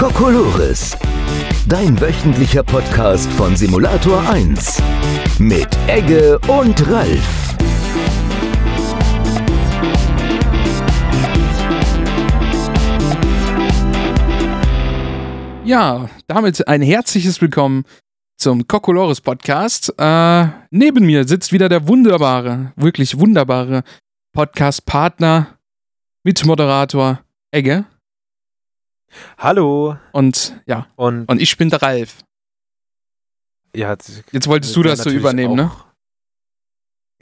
Kokolores. Dein wöchentlicher Podcast von Simulator 1. Mit Egge und Ralf. Ja, damit ein herzliches Willkommen zum Kokolores Podcast. Äh, neben mir sitzt wieder der wunderbare, wirklich wunderbare Podcast-Partner, Mitmoderator Egge. Hallo. Und ja, Und, und ich bin der Ralf. ja, Jetzt wolltest du das so übernehmen, ne?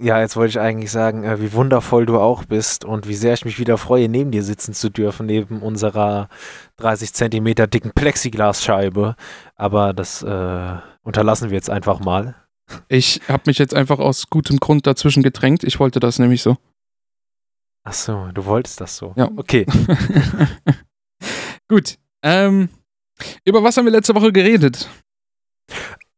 Ja, jetzt wollte ich eigentlich sagen, äh, wie wundervoll du auch bist und wie sehr ich mich wieder freue, neben dir sitzen zu dürfen, neben unserer 30 Zentimeter dicken Plexiglasscheibe. Aber das äh, unterlassen wir jetzt einfach mal. Ich habe mich jetzt einfach aus gutem Grund dazwischen gedrängt. Ich wollte das nämlich so. Ach so, du wolltest das so. Ja. Okay. Gut. Ähm, über was haben wir letzte Woche geredet?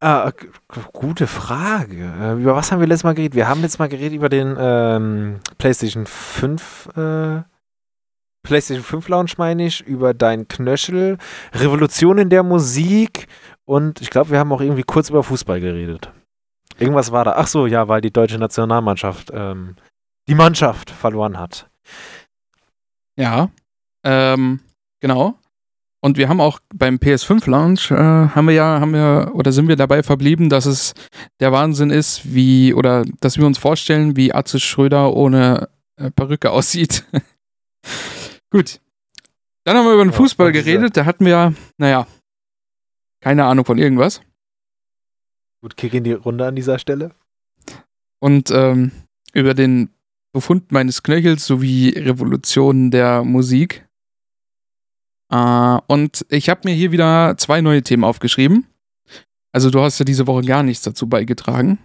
G- gute Frage. Äh, über was haben wir letztes Mal geredet? Wir haben letztes Mal geredet über den ähm, PlayStation 5 äh, PlayStation 5 Launch, meine ich, über dein Knöchel, Revolution in der Musik und ich glaube, wir haben auch irgendwie kurz über Fußball geredet. Irgendwas war da. Ach so, ja, weil die deutsche Nationalmannschaft ähm, die Mannschaft verloren hat. Ja. Ähm, genau. Und wir haben auch beim PS5 Launch, äh, haben wir ja, haben wir, oder sind wir dabei verblieben, dass es der Wahnsinn ist, wie, oder dass wir uns vorstellen, wie Atze Schröder ohne äh, Perücke aussieht. Gut. Dann haben wir über den Fußball geredet, da hatten wir, naja, keine Ahnung von irgendwas. Gut, Kick in die Runde an dieser Stelle. Und ähm, über den Befund meines Knöchels sowie Revolutionen der Musik. Äh, und ich habe mir hier wieder zwei neue Themen aufgeschrieben. Also du hast ja diese Woche gar nichts dazu beigetragen.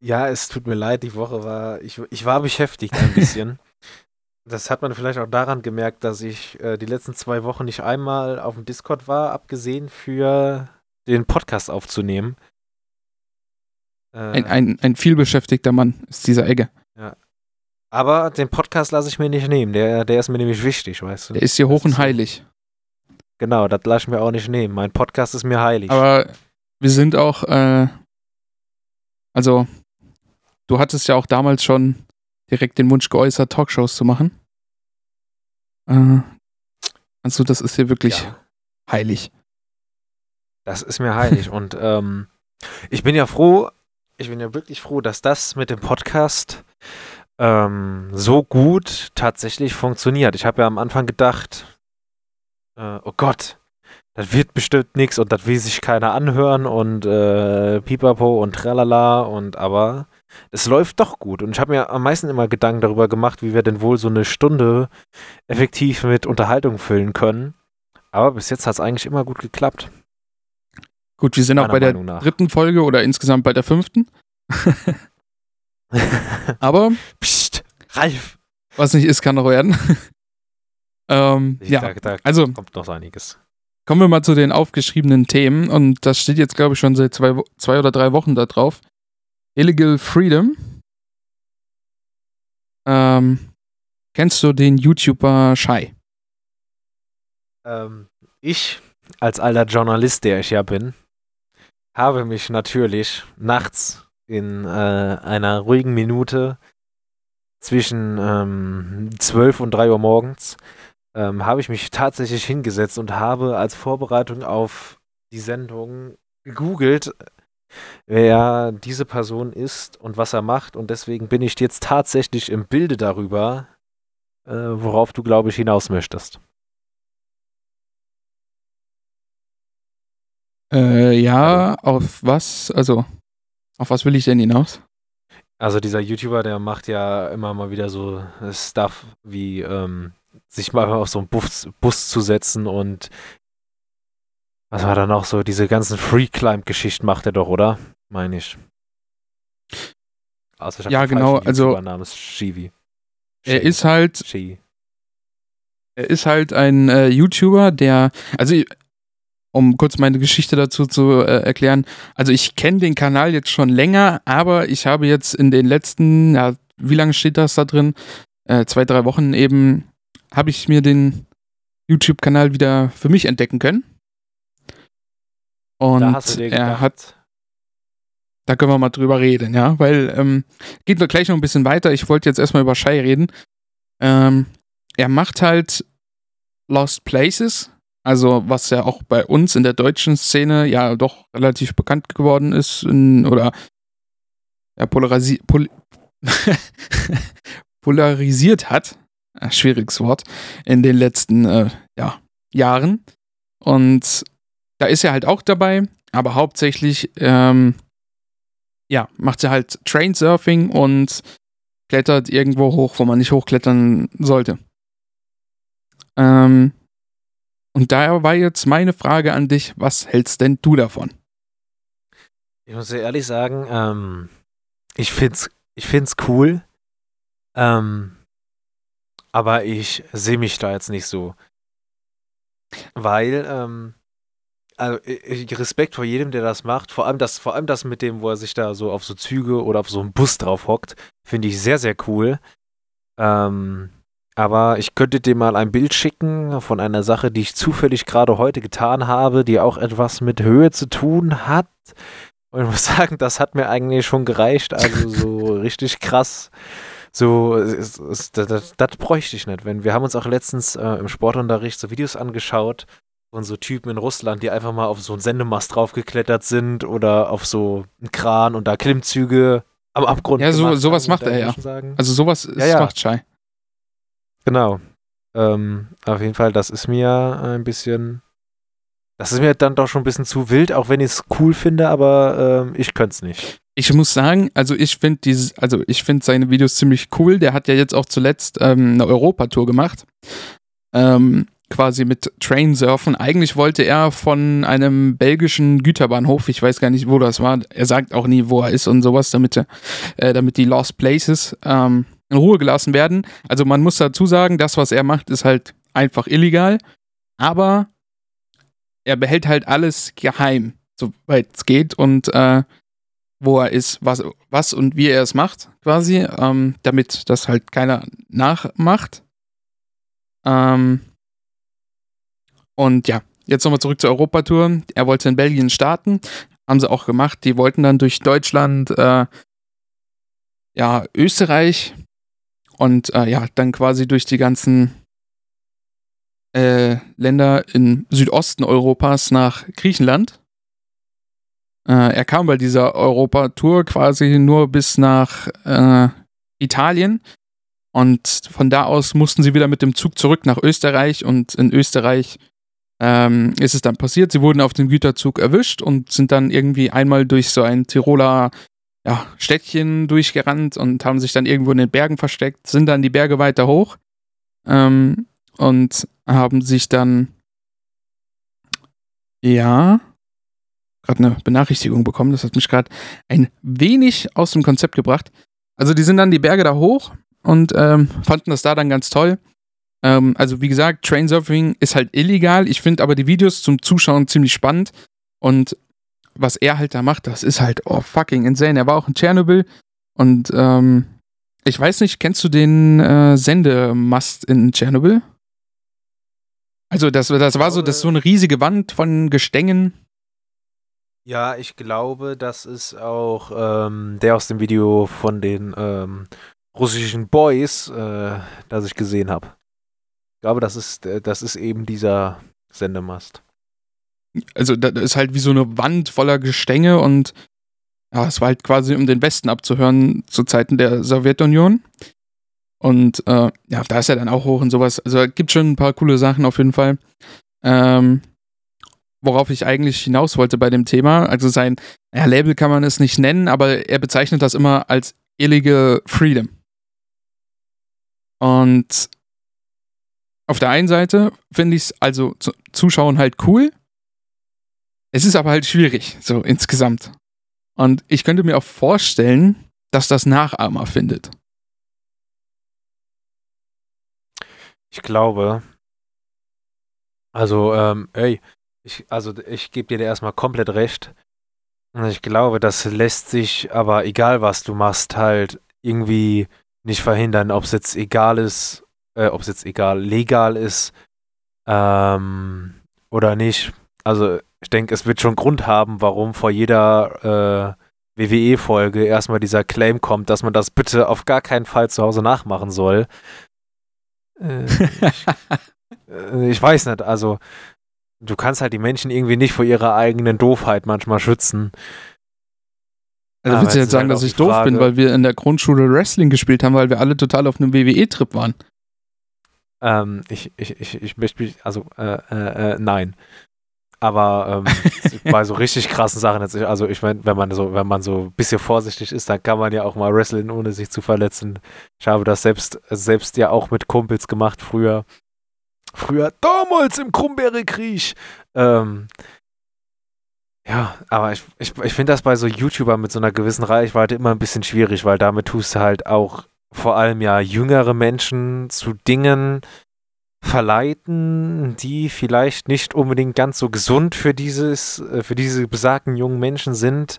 Ja, es tut mir leid, die Woche war, ich, ich war beschäftigt ein bisschen. das hat man vielleicht auch daran gemerkt, dass ich äh, die letzten zwei Wochen nicht einmal auf dem Discord war, abgesehen für den Podcast aufzunehmen. Äh, Ein, ein, ein vielbeschäftigter Mann ist dieser Egge. aber den Podcast lasse ich mir nicht nehmen, der, der ist mir nämlich wichtig, weißt du. Der ist hier hoch und heilig. Genau, das lasse ich mir auch nicht nehmen. Mein Podcast ist mir heilig. Aber wir sind auch, äh, also du hattest ja auch damals schon direkt den Wunsch geäußert, Talkshows zu machen. Äh, also das ist hier wirklich Ja. heilig. Das ist mir heilig. und ähm, ich bin ja froh, ich bin ja wirklich froh, dass das mit dem Podcast ähm, so gut tatsächlich funktioniert. Ich habe ja am Anfang gedacht, äh, oh Gott, das wird bestimmt nichts und das will sich keiner anhören und äh, pipapo und tralala und aber es läuft doch gut. Und ich habe mir am meisten immer Gedanken darüber gemacht, wie wir denn wohl so eine Stunde effektiv mit Unterhaltung füllen können. Aber bis jetzt hat es eigentlich immer gut geklappt. Gut, wir sind auch bei der Meinung nach. dritten Folge oder insgesamt bei der fünften. Aber Psst, Ralf. was nicht ist, kann noch werden. Ähm, Ich, ja, da, da also kommt noch so einiges. kommen wir mal zu den aufgeschriebenen Themen. Und das steht jetzt, glaube ich, schon seit zwei, zwei oder drei Wochen da drauf. Illegal Freedom. Ähm, kennst du den YouTuber Shai? Ähm, ich, als alter Journalist, der ich ja bin, habe mich natürlich nachts in äh, einer ruhigen Minute zwischen ähm, 12 und 3 Uhr morgens ähm, habe ich mich tatsächlich hingesetzt und habe als Vorbereitung auf die Sendung gegoogelt, wer diese Person ist und was er macht. Und deswegen bin ich jetzt tatsächlich im Bilde darüber, äh, worauf du, glaube ich, hinaus möchtest. Äh, ja, auf was? Also, auf was will ich denn hinaus? Also dieser YouTuber, der macht ja immer mal wieder so Stuff wie ähm, sich mal auf so einen Bus, Bus zu setzen und was war dann auch so, diese ganzen Free-Climb-Geschichten macht er doch, oder? Meine ich. Also ich Ja, genau, also- namens Shivi. Er ist halt Shi. Er ist halt ein äh, YouTuber, der, also um kurz meine Geschichte dazu zu äh, erklären, also ich kenne den Kanal jetzt schon länger, aber ich habe jetzt in den letzten, ja, wie lange steht das da drin? Äh, zwei, drei Wochen eben, habe ich mir den YouTube-Kanal wieder für mich entdecken können. Und er hat, da können wir mal drüber reden, ja, weil ähm, geht noch gleich noch ein bisschen weiter. Ich wollte jetzt erstmal über Shai reden. Ähm, er macht halt Lost Places, also was ja auch bei uns in der deutschen Szene ja doch relativ bekannt geworden ist in, oder ja, polarisi pol polarisiert hat. Äh, schwieriges Wort in den letzten äh, ja, Jahren. Und da ist er halt auch dabei, aber hauptsächlich ähm, ja, macht er halt Trainsurfing und klettert irgendwo hoch, wo man nicht hochklettern sollte. Ähm, und daher war jetzt meine Frage an dich, was hältst denn du davon? Ich muss dir ehrlich sagen, ähm, ich find's, ich find's cool, ähm, aber ich sehe mich da jetzt nicht so. Weil, ähm, also Respekt vor jedem, der das macht. Vor allem das, vor allem das mit dem, wo er sich da so auf so Züge oder auf so einen Bus drauf hockt, finde ich sehr, sehr cool. Ähm, aber ich könnte dir mal ein Bild schicken von einer Sache, die ich zufällig gerade heute getan habe, die auch etwas mit Höhe zu tun hat. Und ich muss sagen, das hat mir eigentlich schon gereicht. Also so richtig krass. So, das, das, das, bräuchte ich nicht. Wenn, wir haben uns auch letztens äh, im Sportunterricht so Videos angeschaut von so Typen in Russland, die einfach mal auf so einen Sendemast draufgeklettert sind oder auf so einen Kran und da Klimmzüge am Abgrund. Ja, so, sowas macht er ja. Sagen. Also sowas ist, ja, ja. macht Schei. Genau. Ähm, auf jeden Fall, das ist mir ein bisschen. Das ist mir dann doch schon ein bisschen zu wild, auch wenn ich es cool finde, aber ähm, ich könnte es nicht. Ich muss sagen, also ich finde dieses, also ich finde seine Videos ziemlich cool. Der hat ja jetzt auch zuletzt ähm, eine Europatour gemacht. Ähm, quasi mit Trainsurfen. Eigentlich wollte er von einem belgischen Güterbahnhof, ich weiß gar nicht, wo das war, er sagt auch nie, wo er ist und sowas, damit, äh, damit die Lost Places ähm, in Ruhe gelassen werden. Also man muss dazu sagen, das, was er macht, ist halt einfach illegal, aber er behält halt alles geheim, soweit es geht und äh, wo er ist, was, was und wie er es macht, quasi, ähm, damit das halt keiner nachmacht. Ähm, und ja, jetzt nochmal zurück zur Europatour. Er wollte in Belgien starten, haben sie auch gemacht. Die wollten dann durch Deutschland, äh, ja, Österreich, und äh, ja, dann quasi durch die ganzen äh, Länder im Südosten Europas nach Griechenland. Äh, er kam bei dieser Europatour quasi nur bis nach äh, Italien. Und von da aus mussten sie wieder mit dem Zug zurück nach Österreich. Und in Österreich ähm, ist es dann passiert. Sie wurden auf dem Güterzug erwischt und sind dann irgendwie einmal durch so ein Tiroler ja, Städtchen durchgerannt und haben sich dann irgendwo in den Bergen versteckt, sind dann die Berge weiter hoch ähm, und haben sich dann, ja, gerade eine Benachrichtigung bekommen. Das hat mich gerade ein wenig aus dem Konzept gebracht. Also die sind dann die Berge da hoch und ähm, fanden das da dann ganz toll. Ähm, also wie gesagt, Trainsurfing ist halt illegal. Ich finde aber die Videos zum Zuschauen ziemlich spannend und was er halt da macht, das ist halt oh, fucking insane. Er war auch in Tschernobyl und ähm, ich weiß nicht, kennst du den äh, Sendemast in Tschernobyl? Also das, das war so, das so eine riesige Wand von Gestängen. Ja, ich glaube, das ist auch ähm, der aus dem Video von den ähm, russischen Boys, äh, das ich gesehen habe. Ich glaube, das ist, äh, das ist eben dieser Sendemast also da ist halt wie so eine Wand voller Gestänge und ja, es war halt quasi, um den Westen abzuhören zu Zeiten der Sowjetunion. Und äh, ja, da ist er dann auch hoch und sowas. Also gibt schon ein paar coole Sachen auf jeden Fall. Ähm, worauf ich eigentlich hinaus wollte bei dem Thema, also sein ja, Label kann man es nicht nennen, aber er bezeichnet das immer als illegal Freedom. Und auf der einen Seite finde ich es also zu, Zuschauen halt cool, es ist aber halt schwierig, so insgesamt. Und ich könnte mir auch vorstellen, dass das Nachahmer findet. Ich glaube, also, ähm, ey, ich, also ich gebe dir da erstmal komplett recht. Und ich glaube, das lässt sich, aber egal was du machst, halt irgendwie nicht verhindern, ob es jetzt egal ist, äh, ob es jetzt egal legal ist Ähm, oder nicht. Also ich denke, es wird schon Grund haben, warum vor jeder äh, WWE-Folge erstmal dieser Claim kommt, dass man das bitte auf gar keinen Fall zu Hause nachmachen soll. Äh, ich, äh, ich weiß nicht, also du kannst halt die Menschen irgendwie nicht vor ihrer eigenen Doofheit manchmal schützen. Also willst du jetzt sagen, halt dass ich doof bin, weil wir in der Grundschule Wrestling gespielt haben, weil wir alle total auf einem WWE-Trip waren? Ähm, ich, ich, ich, ich möchte mich, also, äh, äh, äh, nein. Aber ähm, bei so richtig krassen Sachen, also ich meine, wenn man so, wenn man so ein bisschen vorsichtig ist, dann kann man ja auch mal wrestlen, ohne sich zu verletzen. Ich habe das selbst, selbst ja auch mit Kumpels gemacht früher. Früher, damals im Krummbeere-Krieg. Ähm, ja, aber ich, ich, ich finde das bei so YouTubern mit so einer gewissen Reichweite immer ein bisschen schwierig, weil damit tust du halt auch vor allem ja jüngere Menschen zu Dingen verleiten, die vielleicht nicht unbedingt ganz so gesund für dieses, äh, für diese besagten jungen Menschen sind.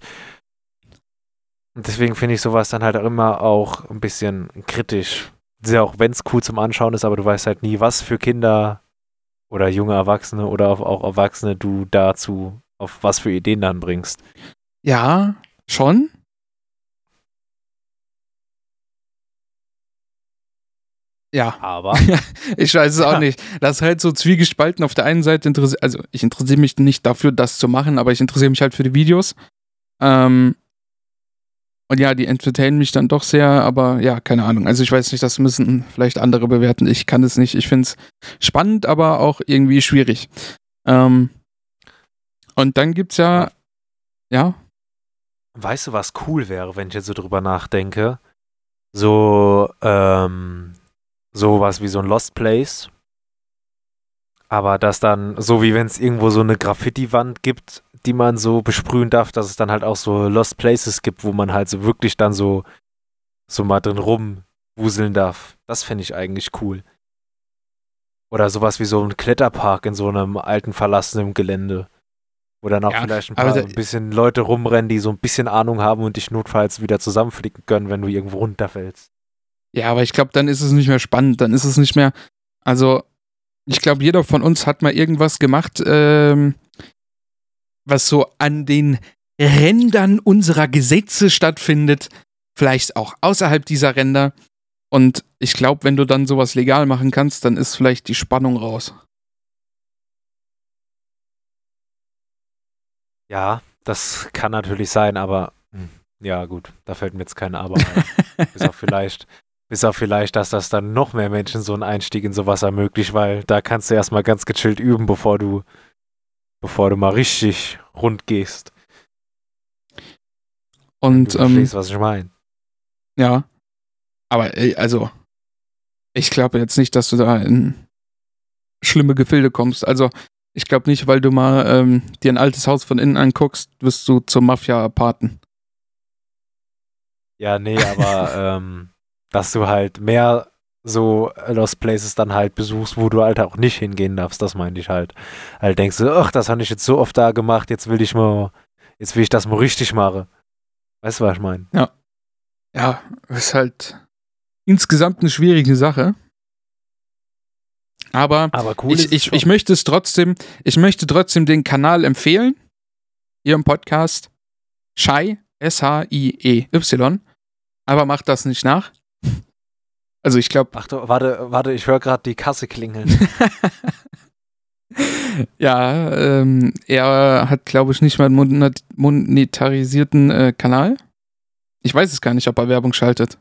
Und deswegen finde ich sowas dann halt auch immer auch ein bisschen kritisch. Ja, auch wenn es cool zum Anschauen ist, aber du weißt halt nie, was für Kinder oder junge Erwachsene oder auch Erwachsene du dazu auf was für Ideen dann bringst. Ja, schon. Ja. Aber. ich weiß es auch nicht. Das ist halt so zwiegespalten. Auf der einen Seite interessiert, also ich interessiere mich nicht dafür, das zu machen, aber ich interessiere mich halt für die Videos. Ähm, und ja, die entertainen mich dann doch sehr, aber ja, keine Ahnung. Also ich weiß nicht, das müssen vielleicht andere bewerten. Ich kann es nicht. Ich finde es spannend, aber auch irgendwie schwierig. Ähm, und dann gibt's ja, ja. Weißt du, was cool wäre, wenn ich jetzt so drüber nachdenke? So, ähm, sowas wie so ein Lost Place. Aber das dann, so wie wenn es irgendwo so eine Graffiti-Wand gibt, die man so besprühen darf, dass es dann halt auch so Lost Places gibt, wo man halt so wirklich dann so, so mal drin rumwuseln darf. Das fände ich eigentlich cool. Oder sowas wie so ein Kletterpark in so einem alten verlassenen Gelände. Wo dann auch ja, vielleicht ein paar ein bisschen Leute rumrennen, die so ein bisschen Ahnung haben und dich notfalls wieder zusammenflicken können, wenn du irgendwo runterfällst. Ja, aber ich glaube, dann ist es nicht mehr spannend. Dann ist es nicht mehr. Also, ich glaube, jeder von uns hat mal irgendwas gemacht, ähm, was so an den Rändern unserer Gesetze stattfindet. Vielleicht auch außerhalb dieser Ränder. Und ich glaube, wenn du dann sowas legal machen kannst, dann ist vielleicht die Spannung raus. Ja, das kann natürlich sein, aber hm, ja, gut, da fällt mir jetzt kein Aber ein. bis, auf vielleicht, bis auf vielleicht, dass das dann noch mehr Menschen so einen Einstieg in sowas ermöglicht, weil da kannst du erstmal ganz gechillt üben, bevor du, bevor du mal richtig rund gehst. Und, du verstehst, ähm, was ich meine. Ja. Aber, also, ich glaube jetzt nicht, dass du da in schlimme Gefilde kommst. Also, ich glaube nicht, weil du mal ähm, dir ein altes Haus von innen anguckst, wirst du zur Mafia paten. Ja, nee, aber ähm, dass du halt mehr so Lost Places dann halt besuchst, wo du halt auch nicht hingehen darfst, das meine ich halt. Halt denkst du, ach, das habe ich jetzt so oft da gemacht, jetzt will ich mal, jetzt will ich das mal richtig machen. Weißt du, was ich meine? Ja. Ja, ist halt insgesamt eine schwierige Sache. Aber, Aber cool ich, ich, ich möchte es trotzdem, ich möchte trotzdem den Kanal empfehlen. Hier im Podcast. Shai, S-H-I-E-Y. Aber macht das nicht nach. Also ich glaube. Ach du, warte, warte, ich höre gerade die Kasse klingeln. ja, ähm, er hat, glaube ich, nicht mal einen monetarisierten äh, Kanal. Ich weiß es gar nicht, ob er Werbung schaltet.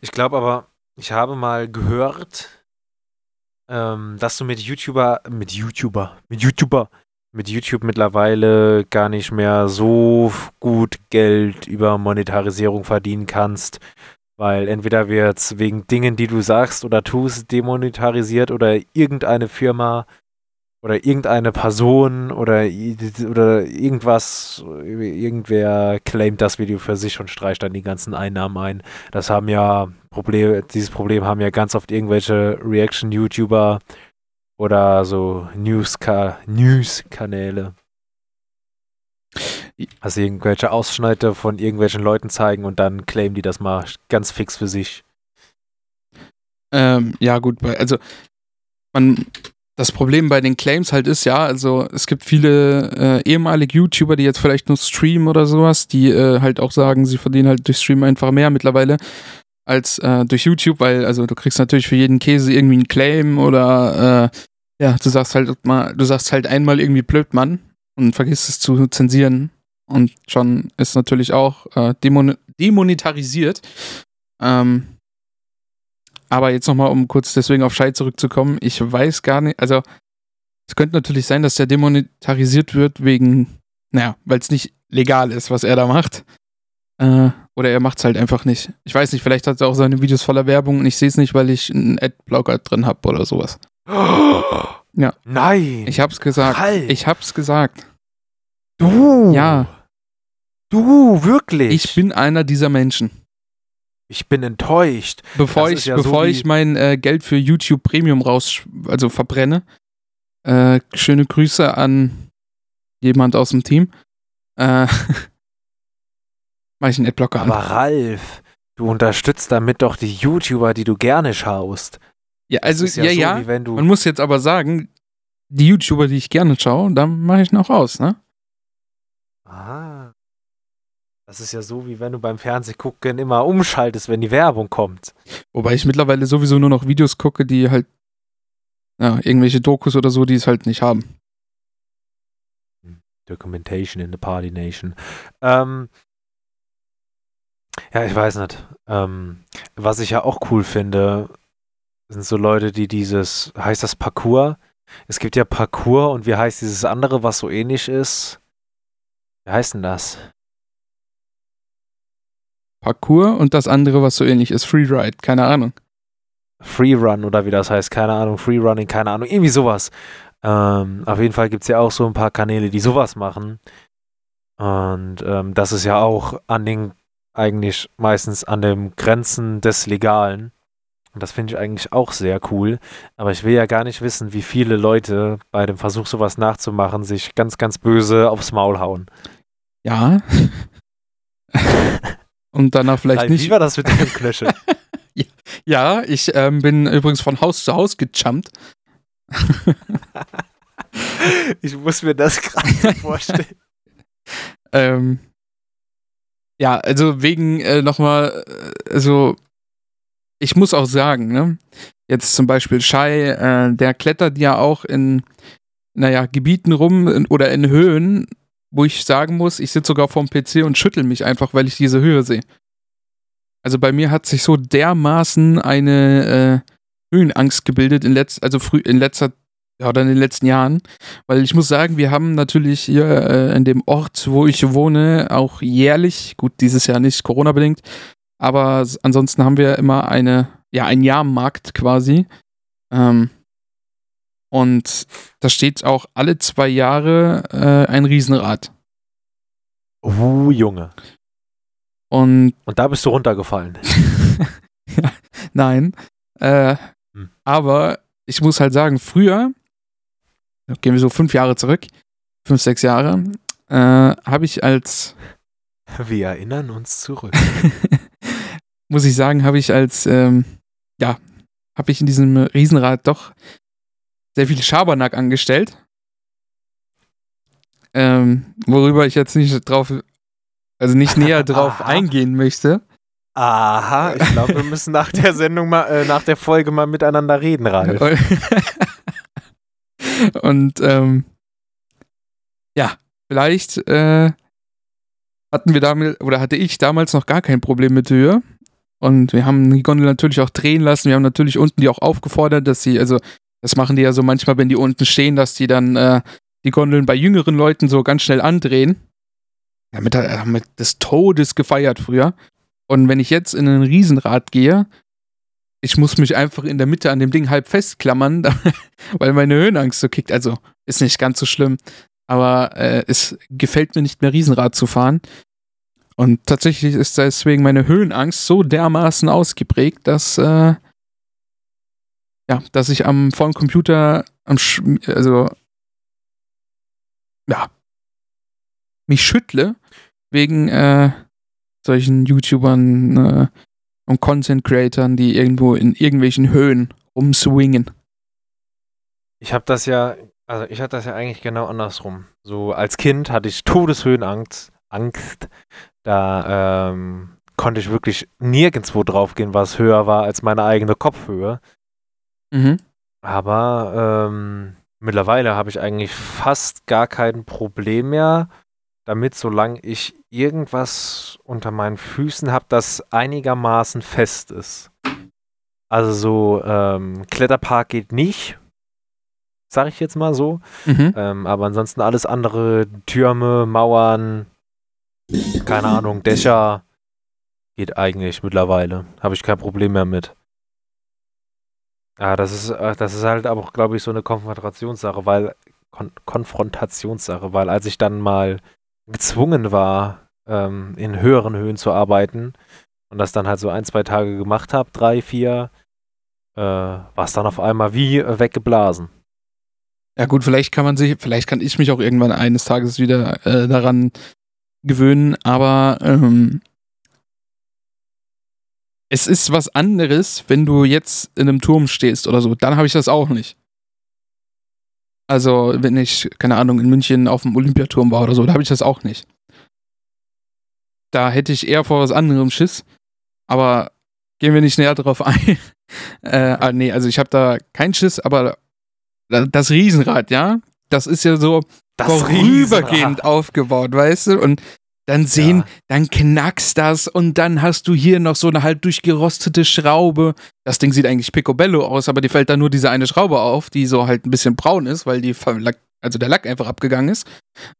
Ich glaube aber, ich habe mal gehört, ähm, dass du mit YouTuber, mit YouTuber, mit YouTuber, mit YouTube mittlerweile gar nicht mehr so gut Geld über Monetarisierung verdienen kannst, weil entweder wird es wegen Dingen, die du sagst oder tust, demonetarisiert oder irgendeine Firma oder irgendeine Person oder, oder irgendwas, irgendwer claimt das Video für sich und streicht dann die ganzen Einnahmen ein. Das haben ja Probleme, dieses Problem haben ja ganz oft irgendwelche Reaction-YouTuber oder so News-Kanäle. Also irgendwelche Ausschnitte von irgendwelchen Leuten zeigen und dann claimen die das mal ganz fix für sich. Ähm, ja, gut, also man, das Problem bei den Claims halt ist, ja, also es gibt viele äh, ehemalige YouTuber, die jetzt vielleicht nur streamen oder sowas, die äh, halt auch sagen, sie verdienen halt durch Stream einfach mehr mittlerweile als äh, durch YouTube, weil also du kriegst natürlich für jeden Käse irgendwie einen Claim oder äh, ja, du sagst halt mal, du sagst halt einmal irgendwie blöd Mann und vergisst es zu zensieren und schon ist natürlich auch äh, demon demonetarisiert. Ähm, aber jetzt nochmal, um kurz deswegen auf Schei zurückzukommen, ich weiß gar nicht, also es könnte natürlich sein, dass der demonetarisiert wird wegen, naja, weil es nicht legal ist, was er da macht. Äh, oder er macht es halt einfach nicht. Ich weiß nicht, vielleicht hat er auch seine Videos voller Werbung und ich sehe es nicht, weil ich einen Adblocker drin habe oder sowas. Ja. Nein! Ich hab's gesagt. Halt. Ich hab's gesagt. Du! Ja. Du, wirklich? Ich bin einer dieser Menschen. Ich bin enttäuscht. Bevor Das ich, ja so bevor wie- ich mein äh, Geld für YouTube Premium raus, also verbrenne, äh, schöne Grüße an jemand aus dem Team. Äh, mach ich einen Adblocker Aber an. Ralf, du unterstützt damit doch die YouTuber, die du gerne schaust. Ja, also ist ja, so, ja. Wie wenn du Man muss jetzt aber sagen, die YouTuber, die ich gerne schaue, da mache ich noch aus, ne? Ah. Das ist ja so, wie wenn du beim Fernsehgucken immer umschaltest, wenn die Werbung kommt. Wobei ich mittlerweile sowieso nur noch Videos gucke, die halt, ja, irgendwelche Dokus oder so, die es halt nicht haben. Documentation in the Party Nation. Ähm, ja, ich weiß nicht. Ähm, was ich ja auch cool finde, sind so Leute, die dieses, heißt das Parcours? Es gibt ja Parcours und wie heißt dieses andere, was so ähnlich ist? Wie heißt denn das? Parkour und das andere, was so ähnlich ist, Freeride, keine Ahnung. Freerun oder wie das heißt, keine Ahnung, Freerunning, keine Ahnung, irgendwie sowas. Ähm, auf jeden Fall gibt es ja auch so ein paar Kanäle, die sowas machen. Und ähm, das ist ja auch an den, eigentlich meistens an den Grenzen des Legalen. Und das finde ich eigentlich auch sehr cool. Aber ich will ja gar nicht wissen, wie viele Leute bei dem Versuch, sowas nachzumachen, sich ganz, ganz böse aufs Maul hauen. Ja. und danach vielleicht Ralf, nicht. Wie war das mit dem Knöchel? Ja, ich ähm, bin übrigens von Haus zu Haus gejumpt. ich muss mir das gerade vorstellen. Ähm, ja, also wegen äh, nochmal, äh, also ich muss auch sagen, ne, jetzt zum Beispiel Shai, äh, der klettert ja auch in, naja, Gebieten rum in, oder in Höhen, wo ich sagen muss, ich sitze sogar vorm PC und schüttel mich einfach, weil ich diese Höhe sehe. Also bei mir hat sich so dermaßen eine äh, Höhenangst gebildet in letz also früh in letzter ja, oder in den letzten Jahren, weil ich muss sagen, wir haben natürlich hier äh, in dem Ort, wo ich wohne, auch jährlich, gut, dieses Jahr nicht Corona bedingt, aber ansonsten haben wir immer eine ja, einen Jahrmarkt quasi. Ähm, und da steht auch alle zwei Jahre äh, ein Riesenrad. Uh, Junge. Und Und da bist du runtergefallen. ja, nein. Äh, Hm. Aber ich muss halt sagen, früher, gehen wir so fünf Jahre zurück, fünf, sechs Jahre, äh, habe ich als, Wir erinnern uns zurück. muss ich sagen, habe ich als, ähm, ja, habe ich in diesem Riesenrad doch sehr viel Schabernack angestellt. Ähm, worüber ich jetzt nicht drauf, also nicht näher drauf Aha. eingehen möchte. Aha, ich glaube, wir müssen nach der Sendung mal, äh, nach der Folge mal miteinander reden, Ralf. Und ähm, ja, vielleicht äh, hatten wir damit, oder hatte ich damals noch gar kein Problem mit Höhe. Und wir haben die Gondel natürlich auch drehen lassen. Wir haben natürlich unten die auch aufgefordert, dass sie, also das machen die ja so manchmal, wenn die unten stehen, dass die dann äh, die Gondeln bei jüngeren Leuten so ganz schnell andrehen. Damit haben wir des Todes gefeiert früher. Und wenn ich jetzt in ein Riesenrad gehe, ich muss mich einfach in der Mitte an dem Ding halb festklammern, weil meine Höhenangst so kickt. Also ist nicht ganz so schlimm, aber äh, es gefällt mir nicht mehr Riesenrad zu fahren. Und tatsächlich ist deswegen meine Höhenangst so dermaßen ausgeprägt, dass äh, ja, dass ich am vor dem Computer am Sch also ja mich schüttle wegen äh, solchen YouTubern äh, und Content Creatern, die irgendwo in irgendwelchen Höhen rumswingen. Ich habe das ja, also ich hatte das ja eigentlich genau andersrum. So als Kind hatte ich Todeshöhenangst, Angst. Da ähm, konnte ich wirklich nirgendwo draufgehen, was höher war als meine eigene Kopfhöhe. Mhm. Aber ähm, mittlerweile habe ich eigentlich fast gar kein Problem mehr damit, solange ich irgendwas unter meinen Füßen habe, das einigermaßen fest ist. Also so ähm, Kletterpark geht nicht, sag ich jetzt mal so. Mhm. Ähm, aber ansonsten alles andere, Türme, Mauern, keine Ahnung, Dächer, geht eigentlich mittlerweile. Habe ich kein Problem mehr mit. Ja, das ist, äh, das ist halt auch, glaube ich, so eine Konfrontationssache, weil Kon Konfrontationssache, weil als ich dann mal gezwungen war, ähm, in höheren Höhen zu arbeiten und das dann halt so ein, zwei Tage gemacht habe, drei, vier, äh, war es dann auf einmal wie äh, weggeblasen. Ja gut, vielleicht kann man sich, vielleicht kann ich mich auch irgendwann eines Tages wieder äh, daran gewöhnen, aber ähm, es ist was anderes, wenn du jetzt in einem Turm stehst oder so. Dann habe ich das auch nicht. Also, wenn ich, keine Ahnung, in München auf dem Olympiaturm war oder so, da habe ich das auch nicht. Da hätte ich eher vor was anderem Schiss. Aber gehen wir nicht näher drauf ein. äh, ah, nee, also ich habe da keinen Schiss, aber das Riesenrad, ja, das ist ja so Das vorübergehend Riesenrad. aufgebaut, weißt du? Und dann sehen, Ja. dann knackst das und dann hast du hier noch so eine halt durchgerostete Schraube. Das Ding sieht eigentlich picobello aus, aber dir fällt da nur diese eine Schraube auf, die so halt ein bisschen braun ist, weil die also der Lack einfach abgegangen ist.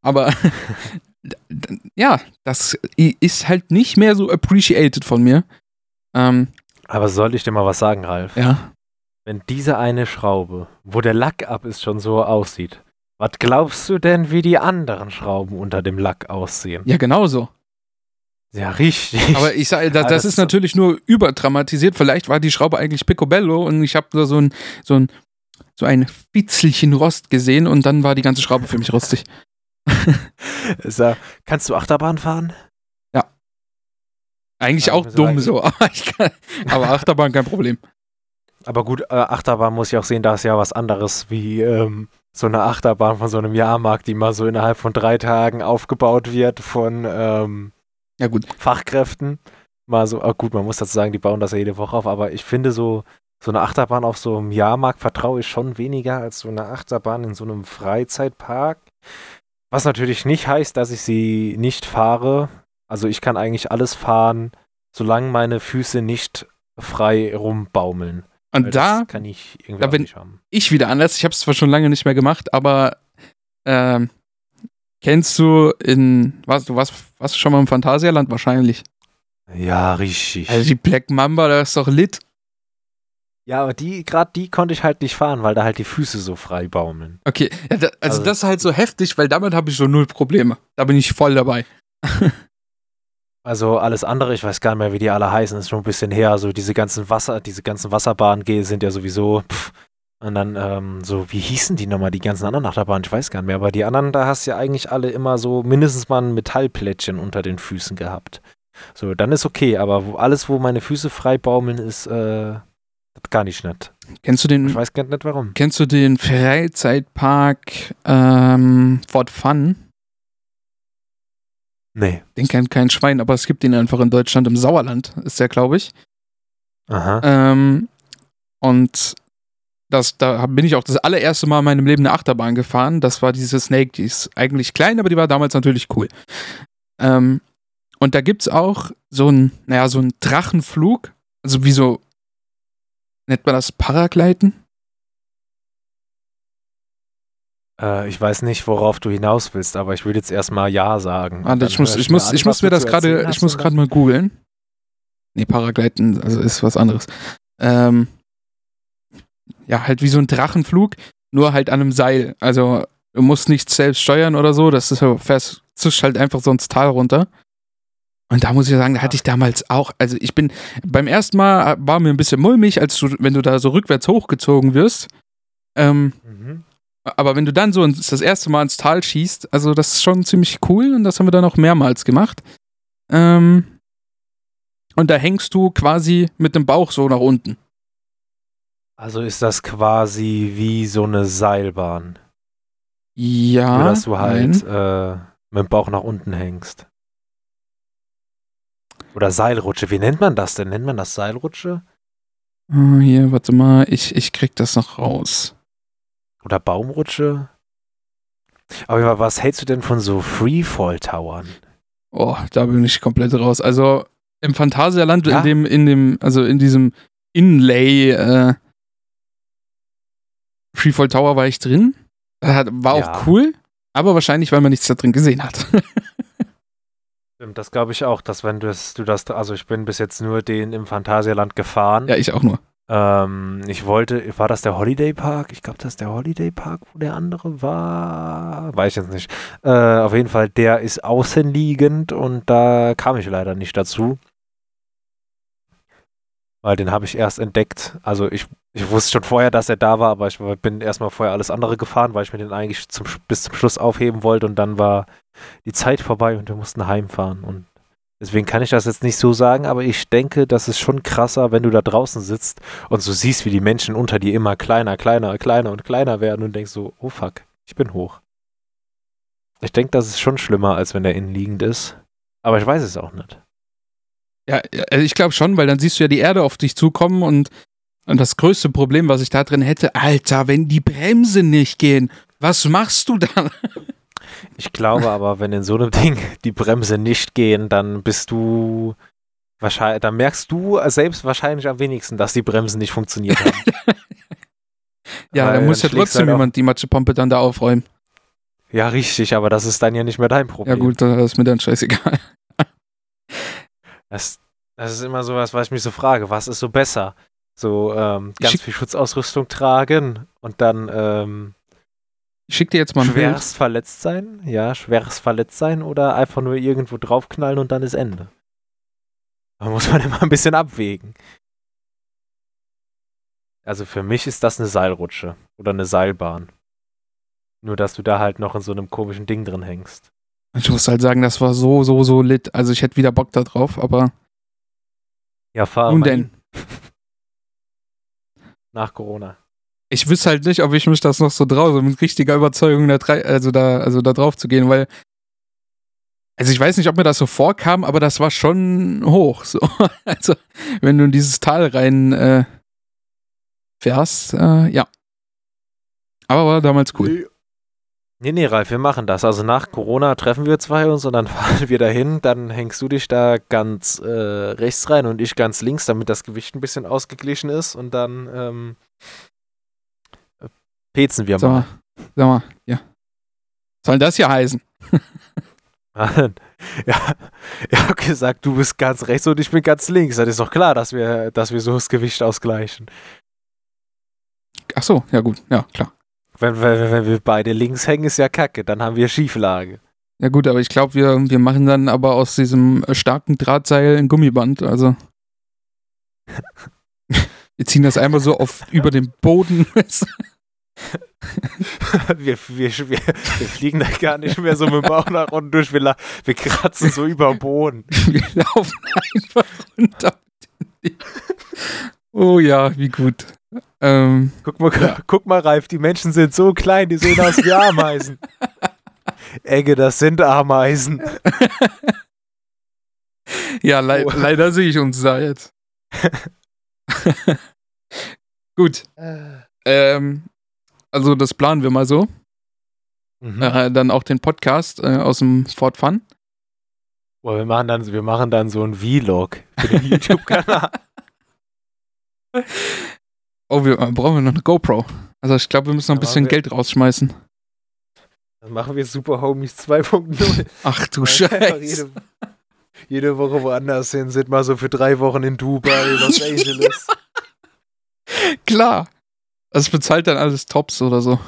Aber ja, das ist halt nicht mehr so appreciated von mir. Ähm, Aber soll ich dir mal was sagen, Ralf? ja. Wenn diese eine Schraube, wo der Lack ab ist, schon so aussieht, was glaubst du denn, wie die anderen Schrauben unter dem Lack aussehen? Ja, genauso. Ja, richtig. Aber ich sage, das, das ist natürlich nur überdramatisiert. Vielleicht war die Schraube eigentlich picobello und ich habe da so ein, so ein, so ein Fitzelchen Rost gesehen und dann war die ganze Schraube für mich rostig. Ja- kannst du Achterbahn fahren? Eigentlich Ja, auch dumm so, aber, kann, aber Achterbahn kein Problem. Aber gut, äh, Achterbahn muss ich auch sehen, da ist ja was anderes wie ähm, so eine Achterbahn von so einem Jahrmarkt, die mal so innerhalb von drei Tagen aufgebaut wird von ähm, Ja Fachkräften. Mal so, ah, gut, man muss dazu sagen, die bauen das ja jede Woche auf, aber ich finde so, so eine Achterbahn auf so einem Jahrmarkt vertraue ich schon weniger als so eine Achterbahn in so einem Freizeitpark. Was natürlich nicht heißt, dass ich sie nicht fahre. Also ich kann eigentlich alles fahren, solange meine Füße nicht frei rumbaumeln. Weil und da kann ich irgendwie da bin- nicht haben. ich wieder anders. Ich habe es zwar schon lange nicht mehr gemacht, aber ähm, kennst du in, was, du warst, warst du schon mal im Phantasialand wahrscheinlich? Ja, richtig. Also die Black Mamba, das ist doch lit. ja, aber die, gerade die konnte ich halt nicht fahren, weil da halt die Füße so frei baumeln. Okay, ja, da, also, Also- das ist halt so heftig, weil damit habe ich so null Probleme. Da bin ich voll dabei. Also alles andere, ich weiß gar nicht mehr, wie die alle heißen, ist schon ein bisschen her. Also diese ganzen Wasser, diese ganzen Wasserbahnen sind ja sowieso. Pff. Und dann ähm, so, wie hießen die nochmal, die ganzen anderen Achterbahnen? Ich weiß gar nicht mehr. Aber die anderen, da hast du ja eigentlich alle immer so mindestens mal ein Metallplättchen unter den Füßen gehabt. So, dann ist okay. Aber wo, alles, wo meine Füße frei baumeln, ist äh, gar nicht nett. Kennst du Ich den, weiß gar nicht warum. kennst du den Freizeitpark ähm, Fort Fun? Nee. Den kennt kein Schwein, aber es gibt ihn einfach in Deutschland im Sauerland, ist der, glaube ich. Aha. Ähm, und das, da bin ich auch das allererste Mal in meinem Leben eine Achterbahn gefahren. Das war diese Snake, die ist eigentlich klein, aber die war damals natürlich cool. Ähm, und da gibt es auch so ein, naja, so ein Drachenflug, also wie so, nennt man das Paragleiten? Äh, ich weiß nicht, worauf du hinaus willst, aber ich würde jetzt erstmal Ja sagen. Warte, Dann ich muss, ich mir muss, an, ich muss mir das gerade, ich muss gerade mal googeln. Nee, Paragleiten, also ist was anderes. Ähm, ja, halt wie so ein Drachenflug, nur halt an einem Seil. Also du musst nichts selbst steuern oder so, das ist so, fährst, zischst halt einfach so ins Tal runter. Und da muss ich sagen, da hatte ich damals auch, also ich bin, beim ersten Mal war mir ein bisschen mulmig, als du, wenn du da so rückwärts hochgezogen wirst. Ähm, Mhm. Aber wenn du dann so ins, das erste Mal ins Tal schießt, also das ist schon ziemlich cool und das haben wir dann auch mehrmals gemacht. Ähm, und da hängst du quasi mit dem Bauch so nach unten. Also ist das quasi wie so eine Seilbahn. Ja. Nur, dass du halt äh, mit dem Bauch nach unten hängst. Oder Seilrutsche. Wie nennt man das denn? Nennt man das Seilrutsche? Ah, hier, warte mal, ich, ich krieg das noch raus. Oder Baumrutsche? Aber was hältst du denn von so Freefall-Towern? Oh, da bin ich komplett raus. Also im Phantasialand, Ja? in dem, in dem, also in diesem Inlay äh, Freefall Tower war ich drin. Hat, war Ja. auch cool, aber wahrscheinlich, weil man nichts da drin gesehen hat. Stimmt, das glaube ich auch, dass wenn du das, du das, also ich bin bis jetzt nur den im Phantasialand gefahren. ja, ich auch nur. Ähm, ich wollte, war das der Holiday Park? Ich glaube, das ist der Holiday Park, wo der andere war. Weiß ich jetzt nicht. Äh, auf jeden Fall, der ist außenliegend und da kam ich leider nicht dazu. Weil den habe ich erst entdeckt. Also ich, ich wusste schon vorher, dass er da war, aber ich bin erstmal vorher alles andere gefahren, weil ich mir den eigentlich zum, bis zum Schluss aufheben wollte und dann war die Zeit vorbei und wir mussten heimfahren. Und deswegen kann ich das jetzt nicht so sagen, aber ich denke, das ist schon krasser, wenn du da draußen sitzt und so siehst, wie die Menschen unter dir immer kleiner, kleiner, kleiner und kleiner werden und denkst so, oh fuck, ich bin hoch. Ich denke, das ist schon schlimmer, als wenn der innenliegend ist. Aber ich weiß es auch nicht. Ja, also ich glaube schon, weil dann siehst du ja die Erde auf dich zukommen und, und das größte Problem, was ich da drin hätte, Alter, wenn die Bremsen nicht gehen, was machst du dann? Ich glaube aber, wenn in so einem Ding die Bremse nicht gehen, dann bist du wahrscheinlich, dann merkst du selbst wahrscheinlich am wenigsten, dass die Bremsen nicht funktioniert haben. Ja, Weil dann muss ja trotzdem halt jemand die Matschepampe dann da aufräumen. Ja, richtig, aber das ist dann ja nicht mehr dein Problem. Ja gut, das ist mir dann scheißegal. Das, das ist immer sowas, was ich mich so frage, was ist so besser? So ähm, ganz Schick- viel Schutzausrüstung tragen und dann ähm, Ich schick dir jetzt mal ein Bild. schwerst verletzt sein? Ja, schwerst verletzt sein oder einfach nur irgendwo draufknallen und dann ist Ende. Da muss man immer ein bisschen abwägen. Also für mich ist das eine Seilrutsche oder eine Seilbahn. Nur, dass du da halt noch in so einem komischen Ding drin hängst. Ich muss halt sagen, das war so, so, so lit. Also ich hätte wieder Bock da drauf, aber Ja, fahr nun mal denn. Nach Corona. Ich wüsste halt nicht, ob ich mich das noch so traue, so mit richtiger Überzeugung da, also da, also da drauf zu gehen, weil also ich weiß nicht, ob mir das so vorkam, aber das war schon hoch. So. Also, wenn du in dieses Tal rein äh, fährst, äh, ja. Aber war damals cool. Nee, nee, Ralf, wir machen das. Also nach Corona treffen wir zwei uns und dann fahren wir dahin. Dann hängst du dich da ganz äh, rechts rein und ich ganz links, damit das Gewicht ein bisschen ausgeglichen ist. Und dann ähm, äh, pezen wir Sag mal. mal, sag mal, ja. Soll das hier heißen? ja, ich habe gesagt, du bist ganz rechts und ich bin ganz links. Das ist doch klar, dass wir, dass wir so das Gewicht ausgleichen. Ach so, ja gut, ja, klar. Wenn, wenn, wenn wir beide links hängen, ist ja kacke. Dann haben wir Schieflage. Ja gut, aber ich glaube, wir, wir machen dann aber aus diesem äh, starken Drahtseil ein Gummiband. Also wir ziehen das einmal so auf über den Boden. wir, wir, wir, wir fliegen da gar nicht mehr so mit dem Bauch nach unten durch. Wir, wir kratzen so über den Boden. wir laufen einfach runter. Oh ja, wie gut. Ähm, Guck mal, Ja. guck mal, Ralf, die Menschen sind so klein, die sehen aus wie Ameisen. Egge, das sind Ameisen. ja, lei Oh. leider sehe ich uns da jetzt. gut. Ähm, also das planen wir mal so. Mhm. Äh, dann auch den Podcast äh, aus dem Fort Fun. Boah, wir, machen dann, wir machen dann so einen Vlog für den YouTube-Kanal. Oh, wir äh, brauchen wir noch eine GoPro. Also ich glaube, wir müssen noch ein Aber bisschen Geld rausschmeißen. Dann machen wir Super Homies 2.0. Ach du Scheiße. Jede, jede Woche woanders hin, sind mal so für drei Wochen in Dubai, Los Angeles. Klar. Das bezahlt dann alles Tops oder so.